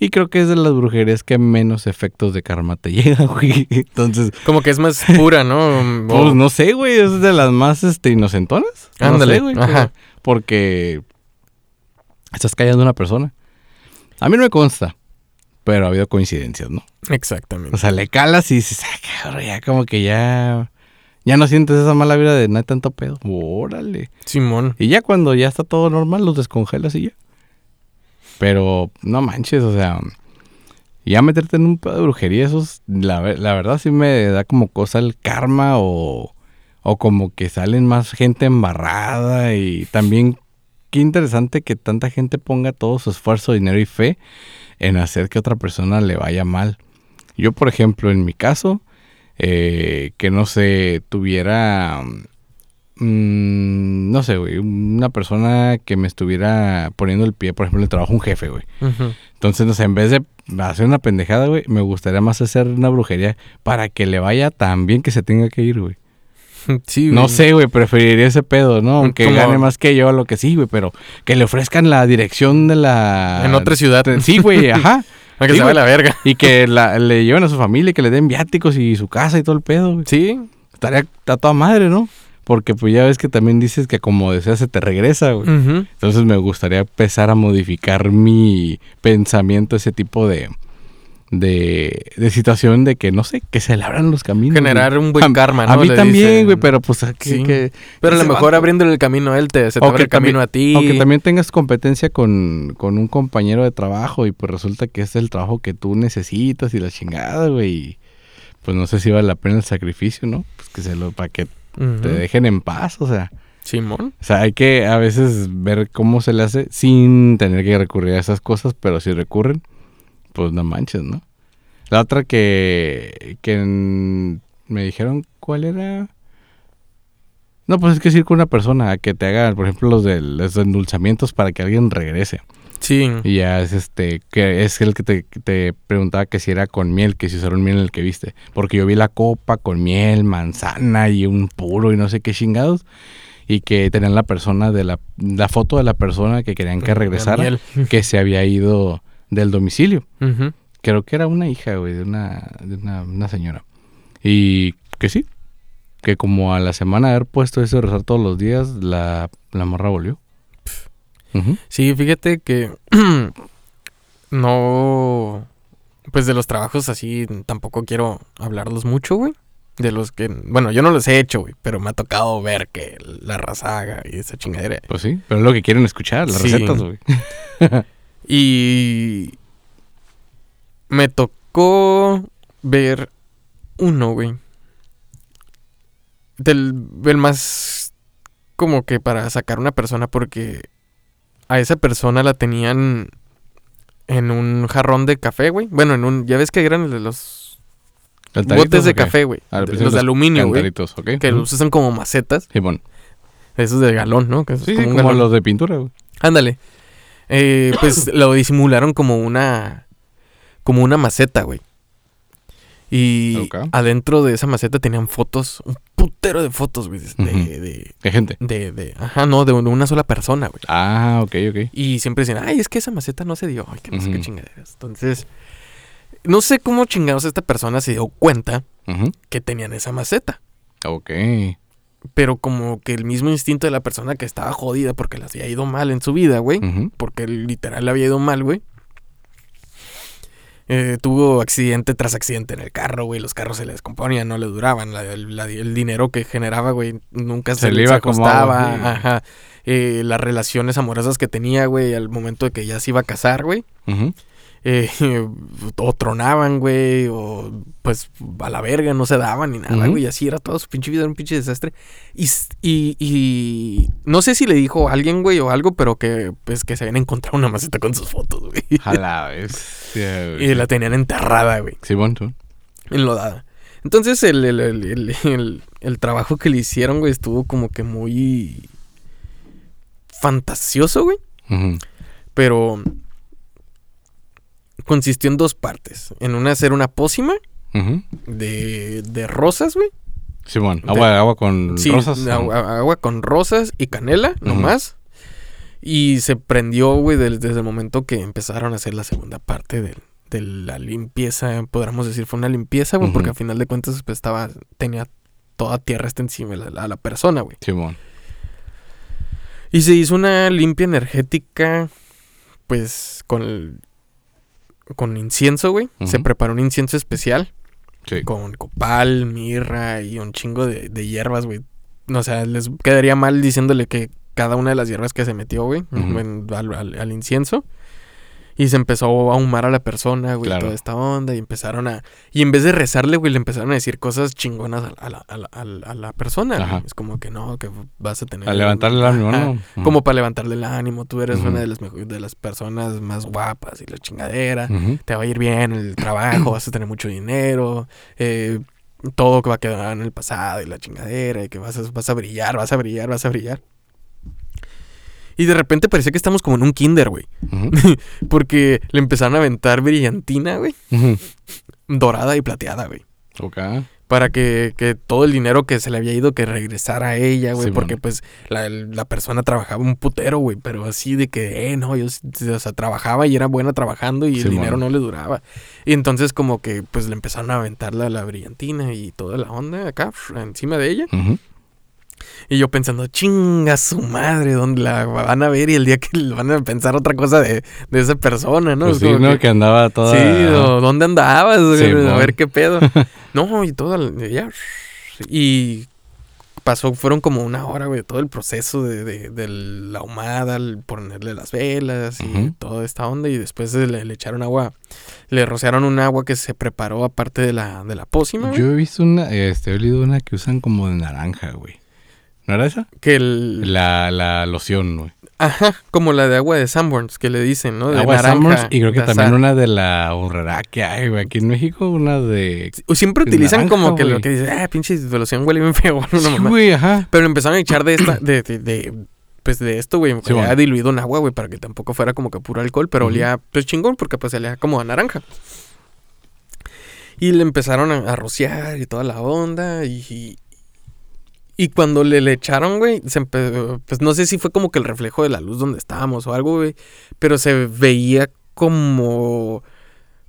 Y creo que es de las brujerías que menos efectos de karma te llegan, güey. Entonces, Como que es más pura, ¿no? pues no sé, güey, es de las más este, inocentonas. No Ándale, sé, güey, ajá. Porque estás callando a una persona. A mí no me consta, pero ha habido coincidencias, ¿no? Exactamente. O sea, le calas y dices, ah, cabrón, ya como que ya... Ya no sientes esa mala vida de no hay tanto pedo. Órale. Simón. Y ya cuando ya está todo normal, los descongelas y ya. Pero no manches, o sea, ya meterte en un pedo de brujería, eso es, la, la verdad sí me da como cosa el karma o, o como que salen más gente embarrada y también qué interesante que tanta gente ponga todo su esfuerzo, dinero y fe en hacer que otra persona le vaya mal. Yo, por ejemplo, en mi caso, eh, que no sé, tuviera mm, no sé, güey, una persona que me estuviera poniendo el pie, por ejemplo, en el trabajo, un jefe, güey. Ujú. Entonces, no sé, en vez de hacer una pendejada, güey, me gustaría más hacer una brujería para que le vaya tan bien que se tenga que ir, güey. Sí, No güey. sé, güey, preferiría ese pedo, ¿no? Aunque Como- gane más que yo, lo que sí, güey, pero que le ofrezcan la dirección de la... En otra ciudad. Sí, güey, ajá. A que Sí, se güey. la verga. Y que la- le lleven a su familia, y que le den viáticos y su casa y todo el pedo, güey. Sí. Estaría a toda madre, ¿no? Porque pues ya ves que también dices que como deseas se te regresa, güey. Entonces me gustaría empezar a modificar mi pensamiento, ese tipo de, de, de situación de que, no sé, que se le abran los caminos. Generar un buen karma, ¿no? A mí Le también, dicen. güey, pero pues a que, Sí. que- Pero a lo mejor abriéndole el camino a él, te, se te abre el camino a ti. O que también tengas competencia con, con un compañero de trabajo y pues resulta que es el trabajo que tú necesitas y la chingada, güey. y, pues no sé si vale la pena el sacrificio, ¿no? Pues que se lo, para que te dejen en paz, o sea. Simón. O sea, hay que a veces ver cómo se le hace sin tener que recurrir a esas cosas, pero si recurren, pues no manches, ¿no? La otra que, que en- me dijeron, ¿cuál era? No, pues es que es ir con una persona a que te haga, por ejemplo, los de los endulzamientos para que alguien regrese. Sí. Y ya es este, que es el que te, te preguntaba que si era con miel, que si usaron miel en el que viste. Porque yo vi la copa con miel, manzana y un puro y no sé qué chingados. Y que tenían la persona de la, la foto de la persona que querían que regresara, que se había ido del domicilio. Creo que era una hija, güey, de una, de una, una señora. Y que sí, que como a la semana de haber puesto eso de rezar todos los días, la, la morra volvió. Sí, fíjate que no, pues de los trabajos así tampoco quiero hablarlos mucho, güey. De los que, bueno, yo no los he hecho, güey, pero me ha tocado ver que la razaga y esa chingadera. Pues sí, pero es lo que quieren escuchar, las Sí. recetas, güey. Y me tocó ver uno, güey. Del, del más como que para sacar una persona porque a esa persona la tenían en un jarrón de café, güey. Bueno, en un, ya ves que eran los ¿Cantaritos botes de café, güey. Ah, pensé los de aluminio, güey. Que los usan como macetas. Simón. Esos de galón, ¿no? Que Sí, como como, los de pintura, güey. Ándale. Eh, pues lo disimularon como una. Como una maceta, güey. Y adentro de esa maceta tenían fotos, un putero de fotos, güey. De, de, ¿Qué gente? de, de- Ajá, no, de una sola persona, güey. Ah, ok, ok. Y siempre decían, ay, es que esa maceta no se dio. Ay, que no sé qué chingaderas. Entonces, no sé cómo chingados esta persona se dio cuenta que tenían esa maceta. Ok. Pero como que el mismo instinto de la persona que estaba jodida porque le había ido mal en su vida, güey. Porque literal le había ido mal, güey. Eh, tuvo accidente tras accidente en el carro, güey. Los carros se le descomponían, no le duraban. La- la- el dinero que generaba, güey, nunca se, Se le iba sí. Ajá. Eh, las relaciones amorosas que tenía, güey, al momento de que ya se iba a casar, güey. Ujú. Eh, o tronaban, güey, o pues a la verga, no se daban ni nada, güey. Así era todo su pinche vida, era un pinche desastre. Y, y, y no sé si le dijo a alguien, güey, o algo, pero que pues que se habían encontrado una maceta con sus fotos, güey. Güey. Y la tenían enterrada, güey, Simón, tú. enlodada. Entonces el, el, el, el, trabajo que le hicieron, güey, estuvo como que muy fantasioso, güey. Pero consistió en dos partes. En una hacer una pócima de, de rosas, güey. Simón. De- Agua, agua con Sí, rosas. agua, agua con rosas y canela, Ujú. nomás. Y se prendió, güey, desde el momento que empezaron a hacer la segunda parte del- de, la limpieza. Podríamos decir, fue una limpieza, güey, porque al final de cuentas pues, estaba, tenía toda tierra hasta encima la- la persona, güey. Simón. Y se hizo una limpia energética, pues, con el- con incienso, güey. Se preparó un incienso especial Sí. con copal, mirra y un chingo de, de hierbas, güey. O sea, les quedaría mal diciéndole que cada una de las hierbas que se metió, güey, al- al incienso. Y se empezó a ahumar a la persona, güey, Claro. toda esta onda. Y empezaron a... Y en vez de rezarle, güey, le empezaron a decir cosas chingonas a, la, a la- a la- a la persona. güey. Es como que no, que vas a tener... A levantarle el ánimo. ¿no? Como para levantarle el ánimo. Tú eres una de las, mejo- de las personas más guapas y la chingadera te va a ir bien en el trabajo, vas a tener mucho dinero, eh, todo que va a quedar en el pasado y la chingadera, y que vas a, vas a brillar, vas a brillar, vas a brillar. Y de repente parecía que estamos como en un kinder, güey. Porque le empezaron a aventar brillantina, güey. Dorada y plateada, güey. Ok. Para que, que todo el dinero que se le había ido, que regresara a ella, güey. Sí, porque pues la, la persona trabajaba un putero, güey. Pero así de que, eh, no, yo, o sea, trabajaba y era buena trabajando y Sí, el dinero no le duraba. Y entonces como que pues le empezaron a aventar la, la brillantina y toda la onda acá, encima de ella. Ujú. Y yo pensando, chinga su madre, ¿dónde la van a ver? Y el día que van a pensar otra cosa de, de esa persona, ¿no? Pues Es sí, ¿no? que- Que andaba toda... Sí, o ¿dónde andabas? Sí, a ver qué pedo. no, y toda la- ya. Y pasó, fueron como una hora, güey, todo el proceso de, de, de la ahumada, el ponerle las velas y toda esta onda. Y después le, le echaron agua, le rociaron un agua que se preparó aparte de la, de la pócima. Yo he visto una, este, he leído una que usan como de naranja, güey. ¿No era esa? Que el... La, la loción, güey. Ajá, como la de agua de Sanborns, que le dicen, ¿no? De Agua de naranja, Summers y creo que de también una de la horrera que hay, güey. Aquí en México, una de... Siempre de utilizan naranja, como que lo que dice, ah, pinche loción huele bien feo. una Sí, mamá. güey, ajá. Pero empezaron a echar de esta, de, de, de, pues de esto, güey, Sí, bueno. diluido en agua, güey, para que tampoco fuera como que puro alcohol, pero olía, pues chingón, porque pues olía como a naranja. Y le empezaron a, a rociar y toda la onda, y, y, y cuando le, le echaron, güey, se empe- pues no sé si fue como que el reflejo de la luz donde estábamos o algo, güey, pero se veía como...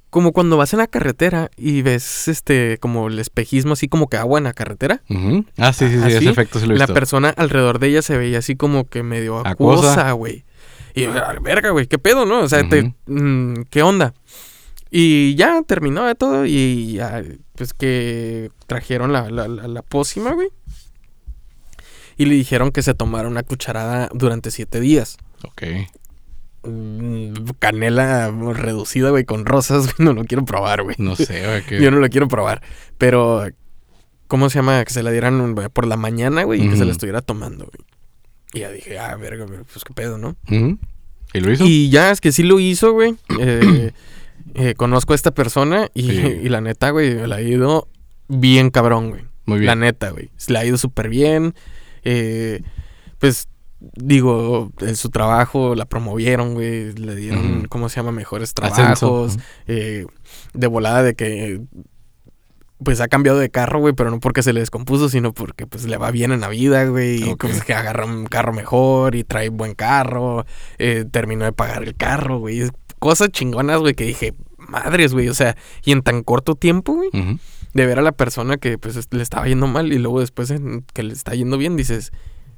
Como cuando vas en la carretera y ves este como el espejismo así como que agua en la carretera. Ujú. Ah, sí, sí, sí. ¿Así? Ese efecto sí lo he La persona alrededor de ella se veía así como que medio Acuosa. güey. Y "Ah, verga, güey, ¿qué pedo, no? O sea, te- mm, ¿qué onda? Y ya terminó de todo y ya, pues que trajeron la, la, la, la pócima, güey. Y le dijeron que se tomara una cucharada durante siete días. Ok. Mm, Canela reducida, güey, con rosas, güey, no lo quiero probar, güey. No sé, güey. que- Yo no lo quiero probar. Pero, ¿cómo se llama? Que se la dieran un- por la mañana, güey, y que se la estuviera tomando, güey. Y ya dije, ah, verga, pues qué pedo, ¿no? ¿Y lo hizo? Y ya es que sí lo hizo, güey. Eh, eh, conozco a esta persona y, Sí. y la neta, güey, le ha ido bien cabrón, güey. Muy bien. La neta, güey. Le ha ido súper bien. Eh, pues, digo, en su trabajo la promovieron, güey. Le dieron. ¿cómo se llama? Mejores trabajos. Eh, de volada de que pues ha cambiado de carro, güey, pero no porque se le descompuso, sino porque pues le va bien en la vida, güey, y pues que agarra un carro mejor y trae buen carro, eh, terminó de pagar el carro, güey, cosas chingonas, güey, que dije, madres, güey, o sea, y en tan corto tiempo, güey, Ujú. De ver a la persona que pues es- le estaba yendo mal y luego después en que le está yendo bien, dices,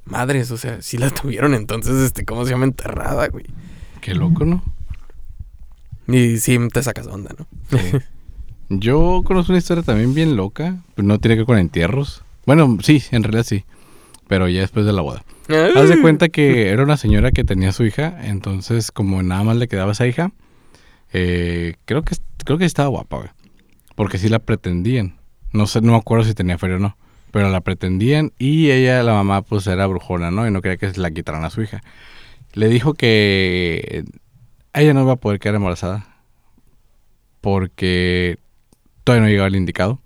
madres, o sea, sí la tuvieron entonces, este, ¿cómo se llama? Enterrada, güey. Qué loco, ¿no? Y sí te sacas onda, ¿no? Sí. Yo conozco una historia también bien loca, pero no tiene que ver con entierros. Bueno, sí, en realidad sí, pero ya después de la boda. Haz de cuenta que era una señora que tenía a su hija, entonces como nada más le quedaba esa hija, eh, creo que creo que estaba guapa, güey. Porque sí la pretendían. No sé, no me acuerdo si tenía feria o no, pero la pretendían y ella, la mamá, pues era brujona, ¿no? Y no quería que se la quitaran a su hija. Le dijo que ella no iba a poder quedar embarazada porque todavía no llegaba el indicado.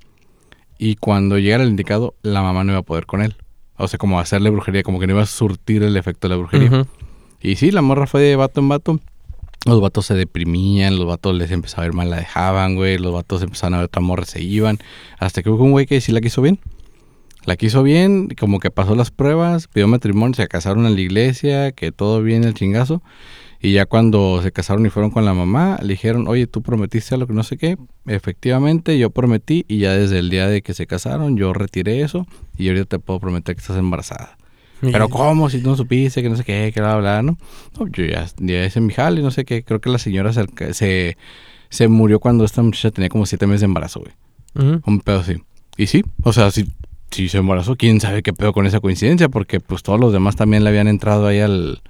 Y cuando llegara el indicado, la mamá no iba a poder con él. O sea, como hacerle brujería, como que no iba a surtir el efecto de la brujería. Y sí, la morra fue de vato en vato. Los vatos se deprimían, los vatos les empezaba a ver mal, la dejaban, güey. Los vatos empezaban a ver otra se iban. Hasta que hubo un güey que sí la quiso bien. La quiso bien, como que pasó las pruebas, pidió matrimonio, se casaron en la iglesia, que todo bien el chingazo. Y ya cuando se casaron y fueron con la mamá, le dijeron, oye, tú prometiste algo que no sé qué. Efectivamente, yo prometí y ya desde el día de que se casaron, yo retiré eso y ahorita te puedo prometer que estás embarazada. Pero ¿cómo? Si no supiste, que no sé qué, que bla, bla, ¿no? No, yo ya, ya hice mi jale, no sé qué. Creo que la señora se, se, se murió cuando esta muchacha tenía como siete meses de embarazo, güey. Un pedo así. Y sí, o sea, sí, sí se embarazó. ¿Quién sabe qué pedo con esa coincidencia? Porque pues todos los demás también le habían entrado ahí al...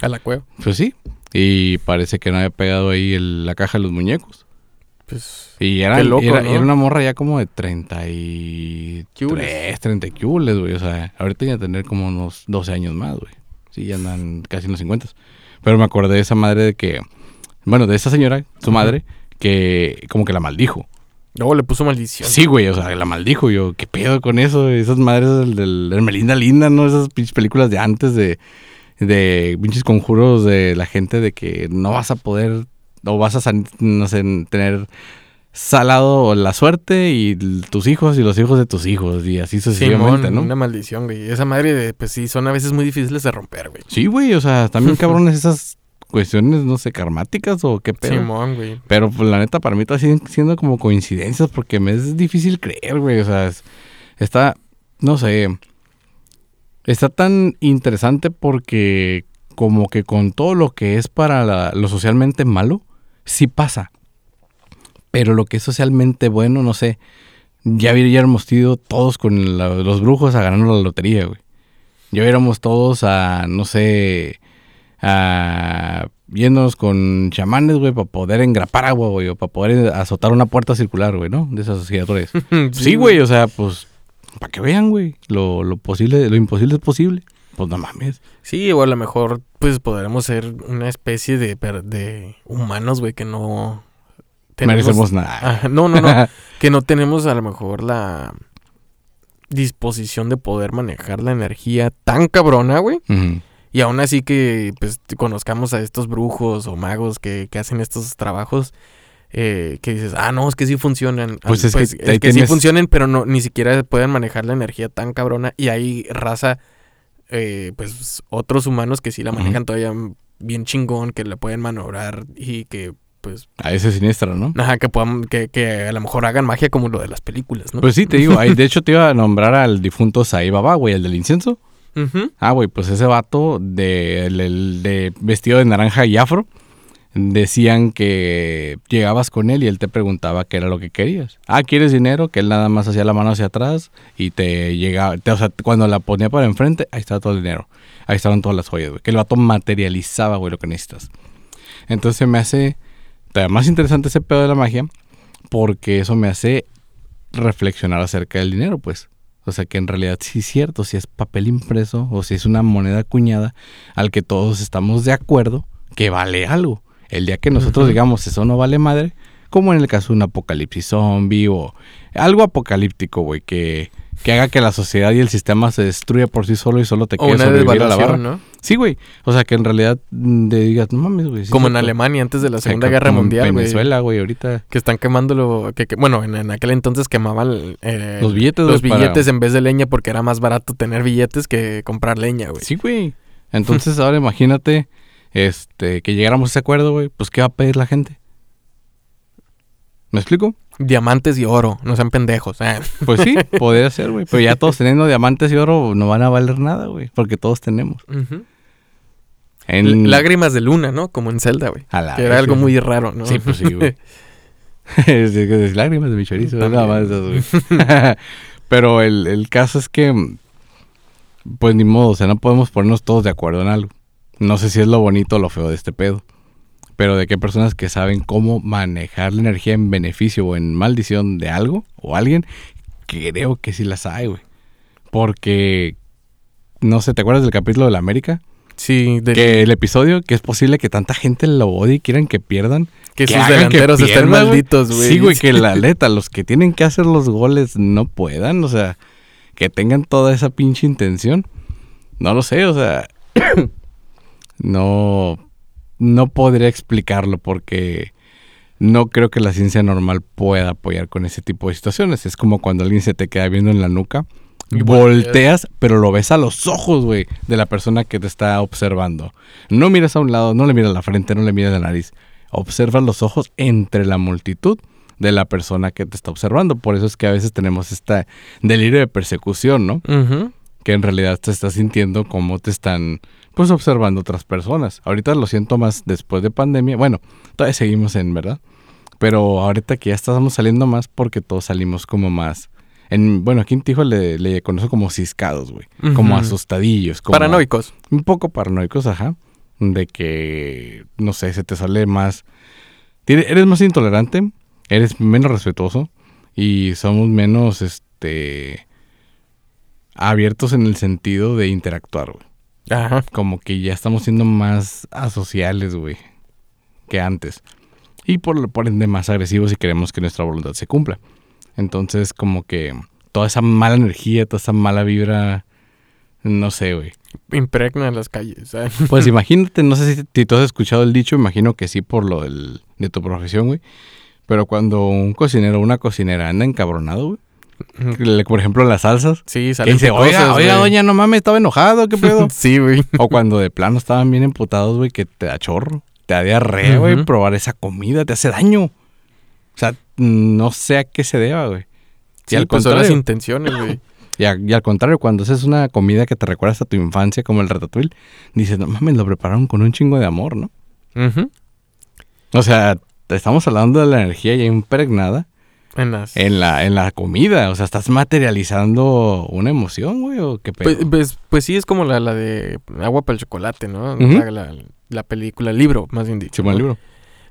A la cueva. Pues sí. Y parece que no había pegado ahí el- la caja de los muñecos. Pues. Y era, Qué loco, era, ¿no? era una morra ya como de 33, Cules. 30 cules, güey. O sea, ahorita ya tener como unos 12 años más, güey. Sí, ya andan casi en los 50. Pero me acordé de esa madre de que, bueno, de esa señora, su madre, que como que la maldijo. Luego le puso maldición. Sí, güey, o sea, la maldijo. Yo, ¿qué pedo con eso? Esas madres del, del, del Melinda Linda, ¿no? Esas pinches películas de antes de, de pinches conjuros de la gente de que no vas a poder o vas a, san- no sé, tener salado la suerte y tus hijos y los hijos de tus hijos y así sucesivamente, Simón, ¿no? Una maldición, güey. Esa madre, de, pues sí, son a veces muy difíciles de romper, güey. Sí, güey, o sea, también cabrones esas cuestiones, no sé, karmáticas o qué pedo. Simón, güey. Pero pues la neta para mí está siendo como coincidencias porque me es difícil creer, güey. O sea, es- está, no sé, está tan interesante porque como que con todo lo que es para la- lo socialmente malo, sí pasa. Pero lo que es socialmente bueno, no sé, ya hubiéramos ido todos con la- los brujos a ganar la lotería, güey. Ya hubiéramos todos a, no sé, a yéndonos con chamanes, güey, para poder engrapar agua, güey, o para poder azotar una puerta circular, güey, ¿no? De esas giradores. Sí, güey, o sea, pues, para que vean, güey, lo, lo posible, lo imposible es posible. Pues no mames. Sí, o a lo mejor, pues podremos ser una especie de, de humanos, güey, que no. Merecemos nada. No, no, no. que no tenemos a lo mejor la disposición de poder manejar la energía tan cabrona, güey. Y aún así que pues conozcamos a estos brujos o magos que, que hacen estos trabajos. eh, que dices, ah, no, es que sí funcionan. Pues es que ahí que sí funcionen, pero no, ni siquiera pueden manejar la energía tan cabrona. Y hay raza, eh, pues otros humanos que sí la manejan todavía bien chingón, que la pueden manobrar y que, pues, A ese siniestro, ¿no? ajá, que puedan, que, que a lo mejor hagan magia como lo de las películas, ¿no? Pues sí, te digo, ahí, de hecho te iba a nombrar al difunto Sai Baba, güey, el del incienso. Ujú. Ah, güey, pues ese vato de, el- el de vestido de naranja y afro, decían que llegabas con él y él te preguntaba qué era lo que querías. Ah, ¿quieres dinero? Que él nada más hacía la mano hacia atrás y te llegaba, o sea, cuando la ponía para enfrente, ahí estaba todo el dinero. Ahí estaban todas las joyas, güey. Que el vato materializaba, güey, lo que necesitas. Entonces me hace todavía más interesante ese pedo de la magia porque eso me hace reflexionar acerca del dinero, pues. O sea que en realidad sí es cierto, si es papel impreso o si es una moneda acuñada al que todos estamos de acuerdo que vale algo. El día que nosotros Ujú. digamos eso no vale madre, como en el caso de un apocalipsis zombie o algo apocalíptico, güey, que, que haga que la sociedad y el sistema se destruya por sí solo y solo te quede sobrevivir a la barra. ¿no? Sí, güey. O sea que en realidad mm, te digas, no mames, güey. sí como en. Alemania antes de la O sea, Segunda Guerra como en Mundial, güey. Venezuela, güey, ahorita. Que están quemándolo. Que, que- bueno, en, en aquel entonces quemaban eh, Los billetes, los para- billetes en vez de leña porque era más barato tener billetes que comprar leña, güey. Sí, güey. Entonces ahora imagínate este, que llegáramos a ese acuerdo, güey. Pues, ¿qué va a pedir la gente? ¿Me explico? Diamantes y oro, no sean pendejos. eh. Pues sí, podría ser, güey. Pero ya todos teniendo diamantes y oro no van a valer nada, güey. Porque todos tenemos. En... Lágrimas de luna, ¿no? Como en Zelda, güey. Que era algo muy raro, ¿no? Sí, pues sí, güey. es, lágrimas de mi chorizo, nada más güey. Pero el, el caso es que, pues ni modo, o sea, no podemos ponernos todos de acuerdo en algo. No sé si es lo bonito o lo feo de este pedo. Pero de qué personas que saben cómo manejar la energía en beneficio o en maldición de algo o alguien, creo que sí las hay, güey. Porque, no sé, ¿te acuerdas del capítulo de la América? Sí, de Que el episodio, que es posible que tanta gente lo odie y quieran que pierdan. que sus que delanteros estén malditos, güey. Sí, güey, que la neta, los que tienen que hacer los goles no puedan, o sea, que tengan toda esa pinche intención. No lo sé, o sea, no, no podría explicarlo porque no creo que la ciencia normal pueda apoyar con ese tipo de situaciones. Es como cuando alguien se te queda viendo en la nuca, Y volteas, pero lo ves a los ojos, güey, de la persona que te está observando. No miras a un lado, no le miras la frente, no le miras la nariz. Observas los ojos entre la multitud de la persona que te está observando. Por eso es que a veces tenemos este delirio de persecución, ¿no? Ujú. que en realidad te estás sintiendo como te están pues observando otras personas. Ahorita lo siento más después de pandemia. Bueno, todavía seguimos en, ¿verdad? Pero ahorita que ya estamos saliendo más porque todos salimos como más en bueno, aquí en Tijuana le, le conozco como ciscados, güey, como asustadillos, como Paranoicos. un poco paranoicos, ajá, de que no sé, se te sale más eres más intolerante, eres menos respetuoso y somos menos este abiertos en el sentido de interactuar, güey. Ajá. Como que ya estamos siendo más asociales, güey, que antes. Y por, por ende más agresivos y queremos que nuestra voluntad se cumpla. Entonces, como que toda esa mala energía, toda esa mala vibra, no sé, güey. Impregna las calles. ¿eh? Pues imagínate, no sé si, si tú has escuchado el dicho, imagino que sí por lo del, de tu profesión, güey. Pero cuando un cocinero o una cocinera anda encabronado, güey, por ejemplo, las salsas, Sí, salen dice, oiga, picosas, oiga, doña, no mames, estaba enojado, ¿qué pedo? sí, güey. o cuando de plano estaban bien emputados, güey, que te da chorro, te da diarrea, güey, probar esa comida te hace daño. O sea, no sé a qué se deba, güey. Sí, y, al pues son las contrario, intenciones, güey. y, a- y al contrario, cuando haces una comida que te recuerda a tu infancia, como el ratatouille, dices, no mames, lo prepararon con un chingo de amor, ¿no? O sea, estamos hablando de la energía ya impregnada En las... en la, en la comida. O sea, estás materializando una emoción, güey, o qué pedo. Pues, pues, pues sí, es como la, la de Agua para el Chocolate, ¿no? Ujú. la, la- la película, el libro, más bien dicho. Sí, ¿no? libro.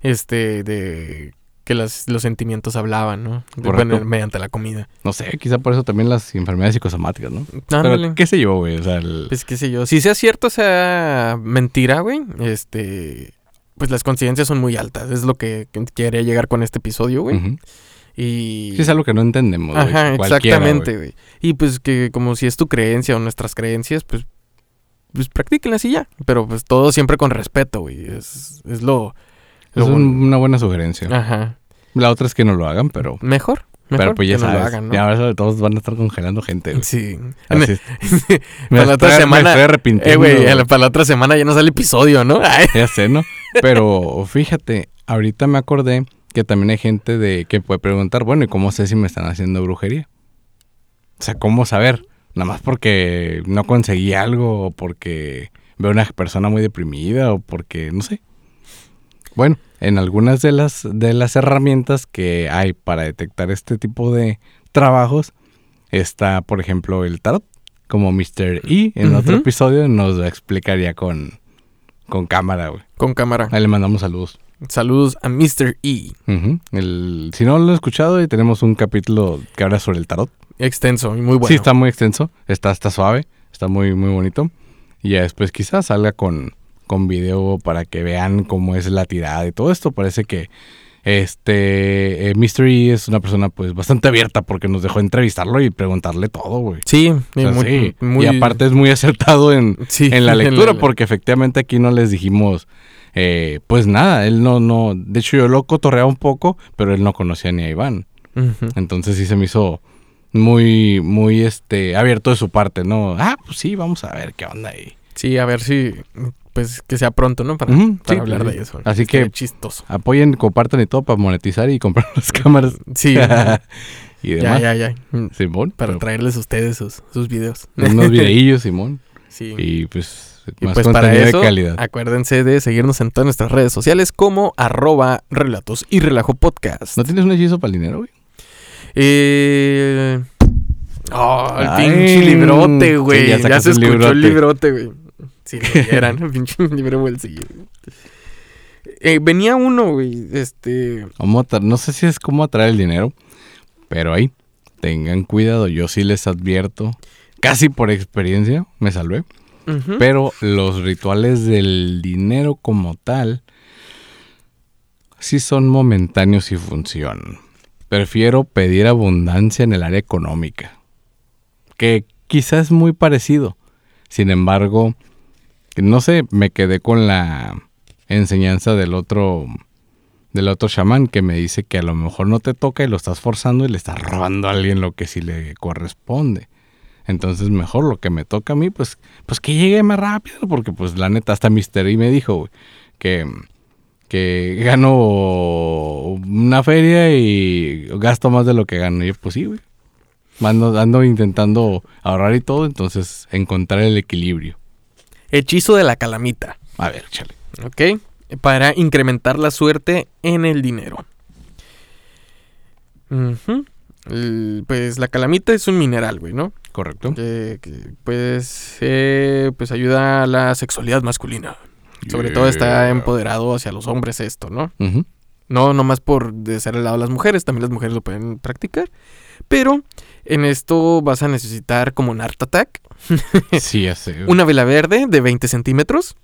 Este, de que las- los sentimientos hablaban, ¿no? Bueno, mediante la comida. No sé, quizá por eso también las enfermedades psicosomáticas, ¿no? Pero qué sé yo, güey. O sea, el- Pues qué sé yo. Si sea cierto, sea mentira, güey. Este. Pues las coincidencias son muy altas. Es lo que que quería llegar con este episodio, güey. Ujú. Y. Sí, es algo que no entendemos. Ajá, exactamente, güey. Y pues que como si es tu creencia o nuestras creencias, pues. Pues practíquenlas y ya. Pero pues todo siempre con respeto, güey. Es, es lo. lo Es un- una buena sugerencia. Ajá. La otra es que no lo hagan, pero... Mejor. Mejor Pero pues ya que no sabes. lo hagan, ¿no? Ya ahora todos van a estar congelando gente, güey. Sí. Así es. Para la otra estoy- semana- Me estoy arrepintiendo. Eh, güey. para la otra semana ya no sale episodio, ¿no? Ay. Ya sé, ¿no? Pero fíjate, ahorita me acordé que también hay gente de que puede preguntar, bueno, ¿y cómo sé si me están haciendo brujería? O sea, ¿cómo saber? Nada más porque no conseguí algo o porque veo una persona muy deprimida o porque, no sé. Bueno, en algunas de las, de las herramientas que hay para detectar este tipo de trabajos está, por ejemplo, el tarot, como Mr. E en otro episodio nos lo explicaría con, con cámara, güey. Con cámara. Ahí le mandamos saludos. Saludos a Mr. E. El, si no lo he escuchado, tenemos un capítulo que habla sobre el tarot. Extenso y muy bueno. Sí, está muy extenso, está, está suave, está muy, muy bonito. Y ya después quizás salga con, con video para que vean cómo es la tirada y todo esto. Parece que este eh, Mystery es una persona pues bastante abierta porque nos dejó entrevistarlo y preguntarle todo, güey. Sí, O sea, y muy, sí. muy- Y aparte es muy acertado en, sí, en la lectura, porque efectivamente aquí no les dijimos, eh, pues nada, él no, no, de hecho yo lo cotorreaba un poco, pero él no conocía ni a Iván. Entonces sí se me hizo muy, muy, este, abierto de su parte, ¿no? Ah, pues sí, vamos a ver qué onda ahí. Sí, a ver si, pues, que sea pronto, ¿no? Para, para sí, hablar de eso. Así que- chistoso. Apoyen, compartan y todo para monetizar y comprar las cámaras Sí, y ya, demás. ya, ya. Mm, Simón, Para pero traerles a ustedes sus, sus videos. unos videillos, Simón. sí. Y pues, Y más pues para eso, de calidad. acuérdense de seguirnos en todas nuestras redes sociales como arroba relatos y relajo podcast. ¿No tienes un hechizo para el dinero, güey? Eh... Oh, el Ay, pinche librote, güey. ya se el escuchó el librote. güey. Si lo vieran, el pinche libro bolsillo. Eh, venía uno, güey. Este. No sé si es cómo atraer el dinero, pero ahí, tengan cuidado, yo sí les advierto, casi por experiencia me salvé, pero los rituales del dinero como tal, sí son momentáneos y funcionan. Prefiero pedir abundancia en el área económica, que quizás es muy parecido. Sin embargo, no sé, me quedé con la enseñanza del otro del otro chamán que me dice que a lo mejor no te toca y lo estás forzando y le estás robando a alguien lo que sí le corresponde. Entonces mejor lo que me toca a mí, pues, pues que llegue más rápido, porque pues la neta hasta Mister y me dijo güey, que, que gano una feria y gasto más de lo que gano. Y yo, pues sí, güey. Ando, ando intentando ahorrar y todo, entonces encontrar el equilibrio. Hechizo de la calamita. A ver, chale. ¿Ok? Para incrementar la suerte en el dinero. El- pues la calamita es un mineral, güey, ¿no? Correcto. Que, que, pues, eh, pues ayuda a la sexualidad masculina. Sobre todo está empoderado hacia los hombres esto, ¿no? Ujú. No nomás por de ser el lado de las mujeres, también las mujeres lo pueden practicar. Pero en esto vas a necesitar como un Art Attack, Sí, ya sé. güey. una vela verde de 20 centímetros.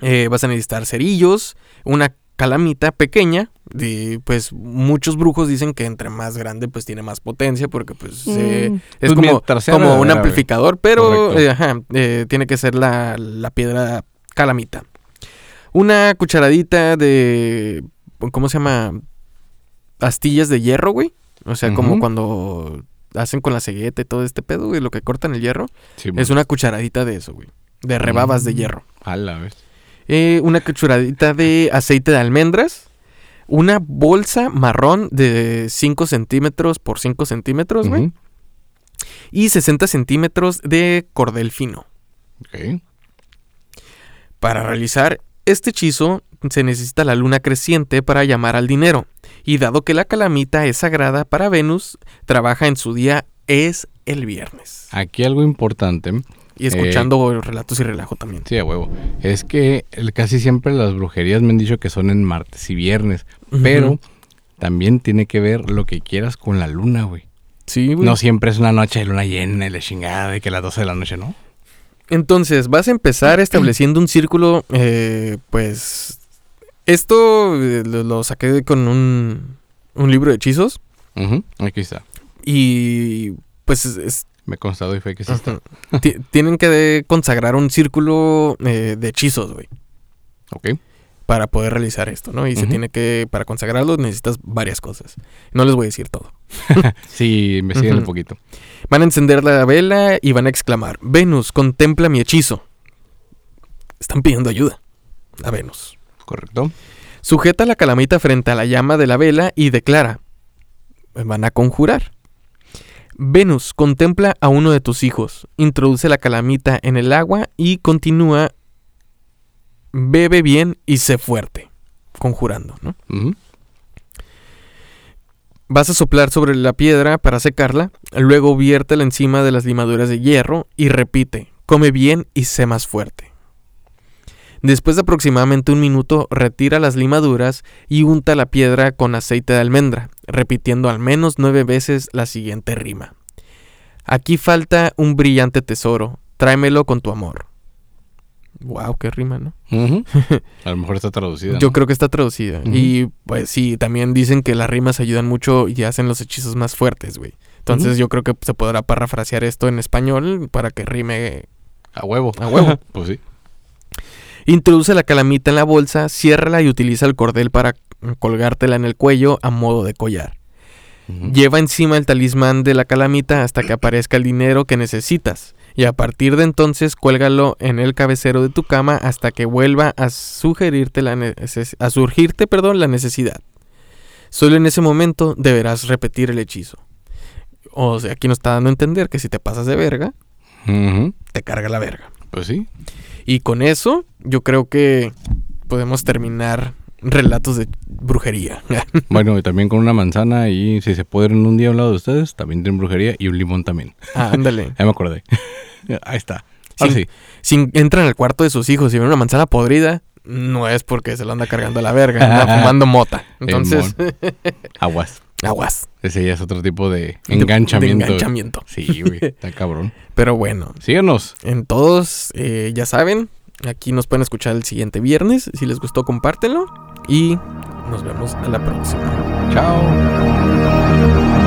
eh, vas a necesitar cerillos, una calamita pequeña. Y pues muchos brujos dicen que entre más grande pues tiene más potencia porque pues eh, Mm, es pues como, un amplificador, pero eh, ajá, eh, tiene que ser la, la piedra calamita. Una cucharadita de, ¿cómo se llama? Astillas de hierro, güey. O sea, como cuando hacen con la cegueta y todo este pedo, güey, lo que cortan el hierro. Sí, Es una cucharadita de eso, güey. De rebabas de Mm. hierro. A la vez. Eh, una cucharadita de aceite de almendras. Una bolsa marrón de 5 centímetros por 5 centímetros, güey. Y 60 centímetros de cordel fino. Ok. Para realizar este hechizo se necesita la luna creciente para llamar al dinero. Y dado que la calamita es sagrada para Venus, trabaja en su día es el viernes. Aquí algo importante. Y escuchando relatos y relajo también. Sí, a huevo. Es que casi siempre las brujerías me han dicho que son en martes y viernes. Pero también tiene que ver lo que quieras con la luna, güey. Sí, güey. No siempre es una noche de luna llena y la chingada de que a las 12 de la noche, ¿no? Entonces, vas a empezar estableciendo un círculo, eh, pues... Esto eh, lo, lo saqué con un, un libro de hechizos. Ujú, Aquí está. Y pues es- es- Me he constado y fe que sí está. Tienen que consagrar un círculo eh, de hechizos, güey, Ok. para poder realizar esto, ¿no? Y se tiene que, para consagrarlo necesitas varias cosas. No les voy a decir todo. Sí, me siguen un poquito. Van a encender la vela y van a exclamar, Venus, contempla mi hechizo. Están pidiendo ayuda a Venus. ¿Correcto? Sujeta la calamita frente a la llama de la vela y declara, van a conjurar. Venus, contempla a uno de tus hijos, introduce la calamita en el agua y continúa, bebe bien y sé fuerte, conjurando. Vas a soplar sobre la piedra para secarla, luego viértela encima de las limaduras de hierro y repite, come bien y sé más fuerte. Después de aproximadamente un minuto, retira las limaduras y unta la piedra con aceite de almendra, repitiendo al menos nueve veces la siguiente rima. Aquí falta un brillante tesoro, tráemelo con tu amor. Wow, qué rima, ¿no? Ujú. A lo mejor está traducida. Yo creo que está traducida. Y pues sí, también dicen que las rimas ayudan mucho y hacen los hechizos más fuertes, güey. Entonces yo creo que se podrá parafrasear esto en español para que rime. A huevo. A huevo. pues sí. Introduce la calamita en la bolsa, ciérrala y utiliza el cordel para colgártela en el cuello a modo de collar. Lleva encima el talismán de la calamita hasta que aparezca el dinero que necesitas. Y a partir de entonces cuélgalo en el cabecero de tu cama hasta que vuelva a sugerirte la a surgirte, perdón, la necesidad. Solo en ese momento deberás repetir el hechizo. O sea, aquí nos está dando a entender que si te pasas de verga, te carga la verga. Pues sí. Y con eso, yo creo que podemos terminar relatos de brujería. Bueno, y también con una manzana y si se pueden un día a un lado de ustedes, también tienen brujería y un limón también. Ah, ándale. Ya me acordé. Ahí está. Ahora Sí. sí. Si entran al cuarto de sus hijos y ven una manzana podrida, no es porque se lo anda cargando a la verga, anda fumando mota. Entonces, Aguas. Aguas. Ese ya es otro tipo de De- enganchamiento. de enganchamiento. Sí, güey. Está cabrón. Pero bueno, Síganos. en todos, eh, ya saben, aquí nos pueden escuchar el siguiente viernes. Si les gustó, compártenlo. Y nos vemos a la próxima. Chao.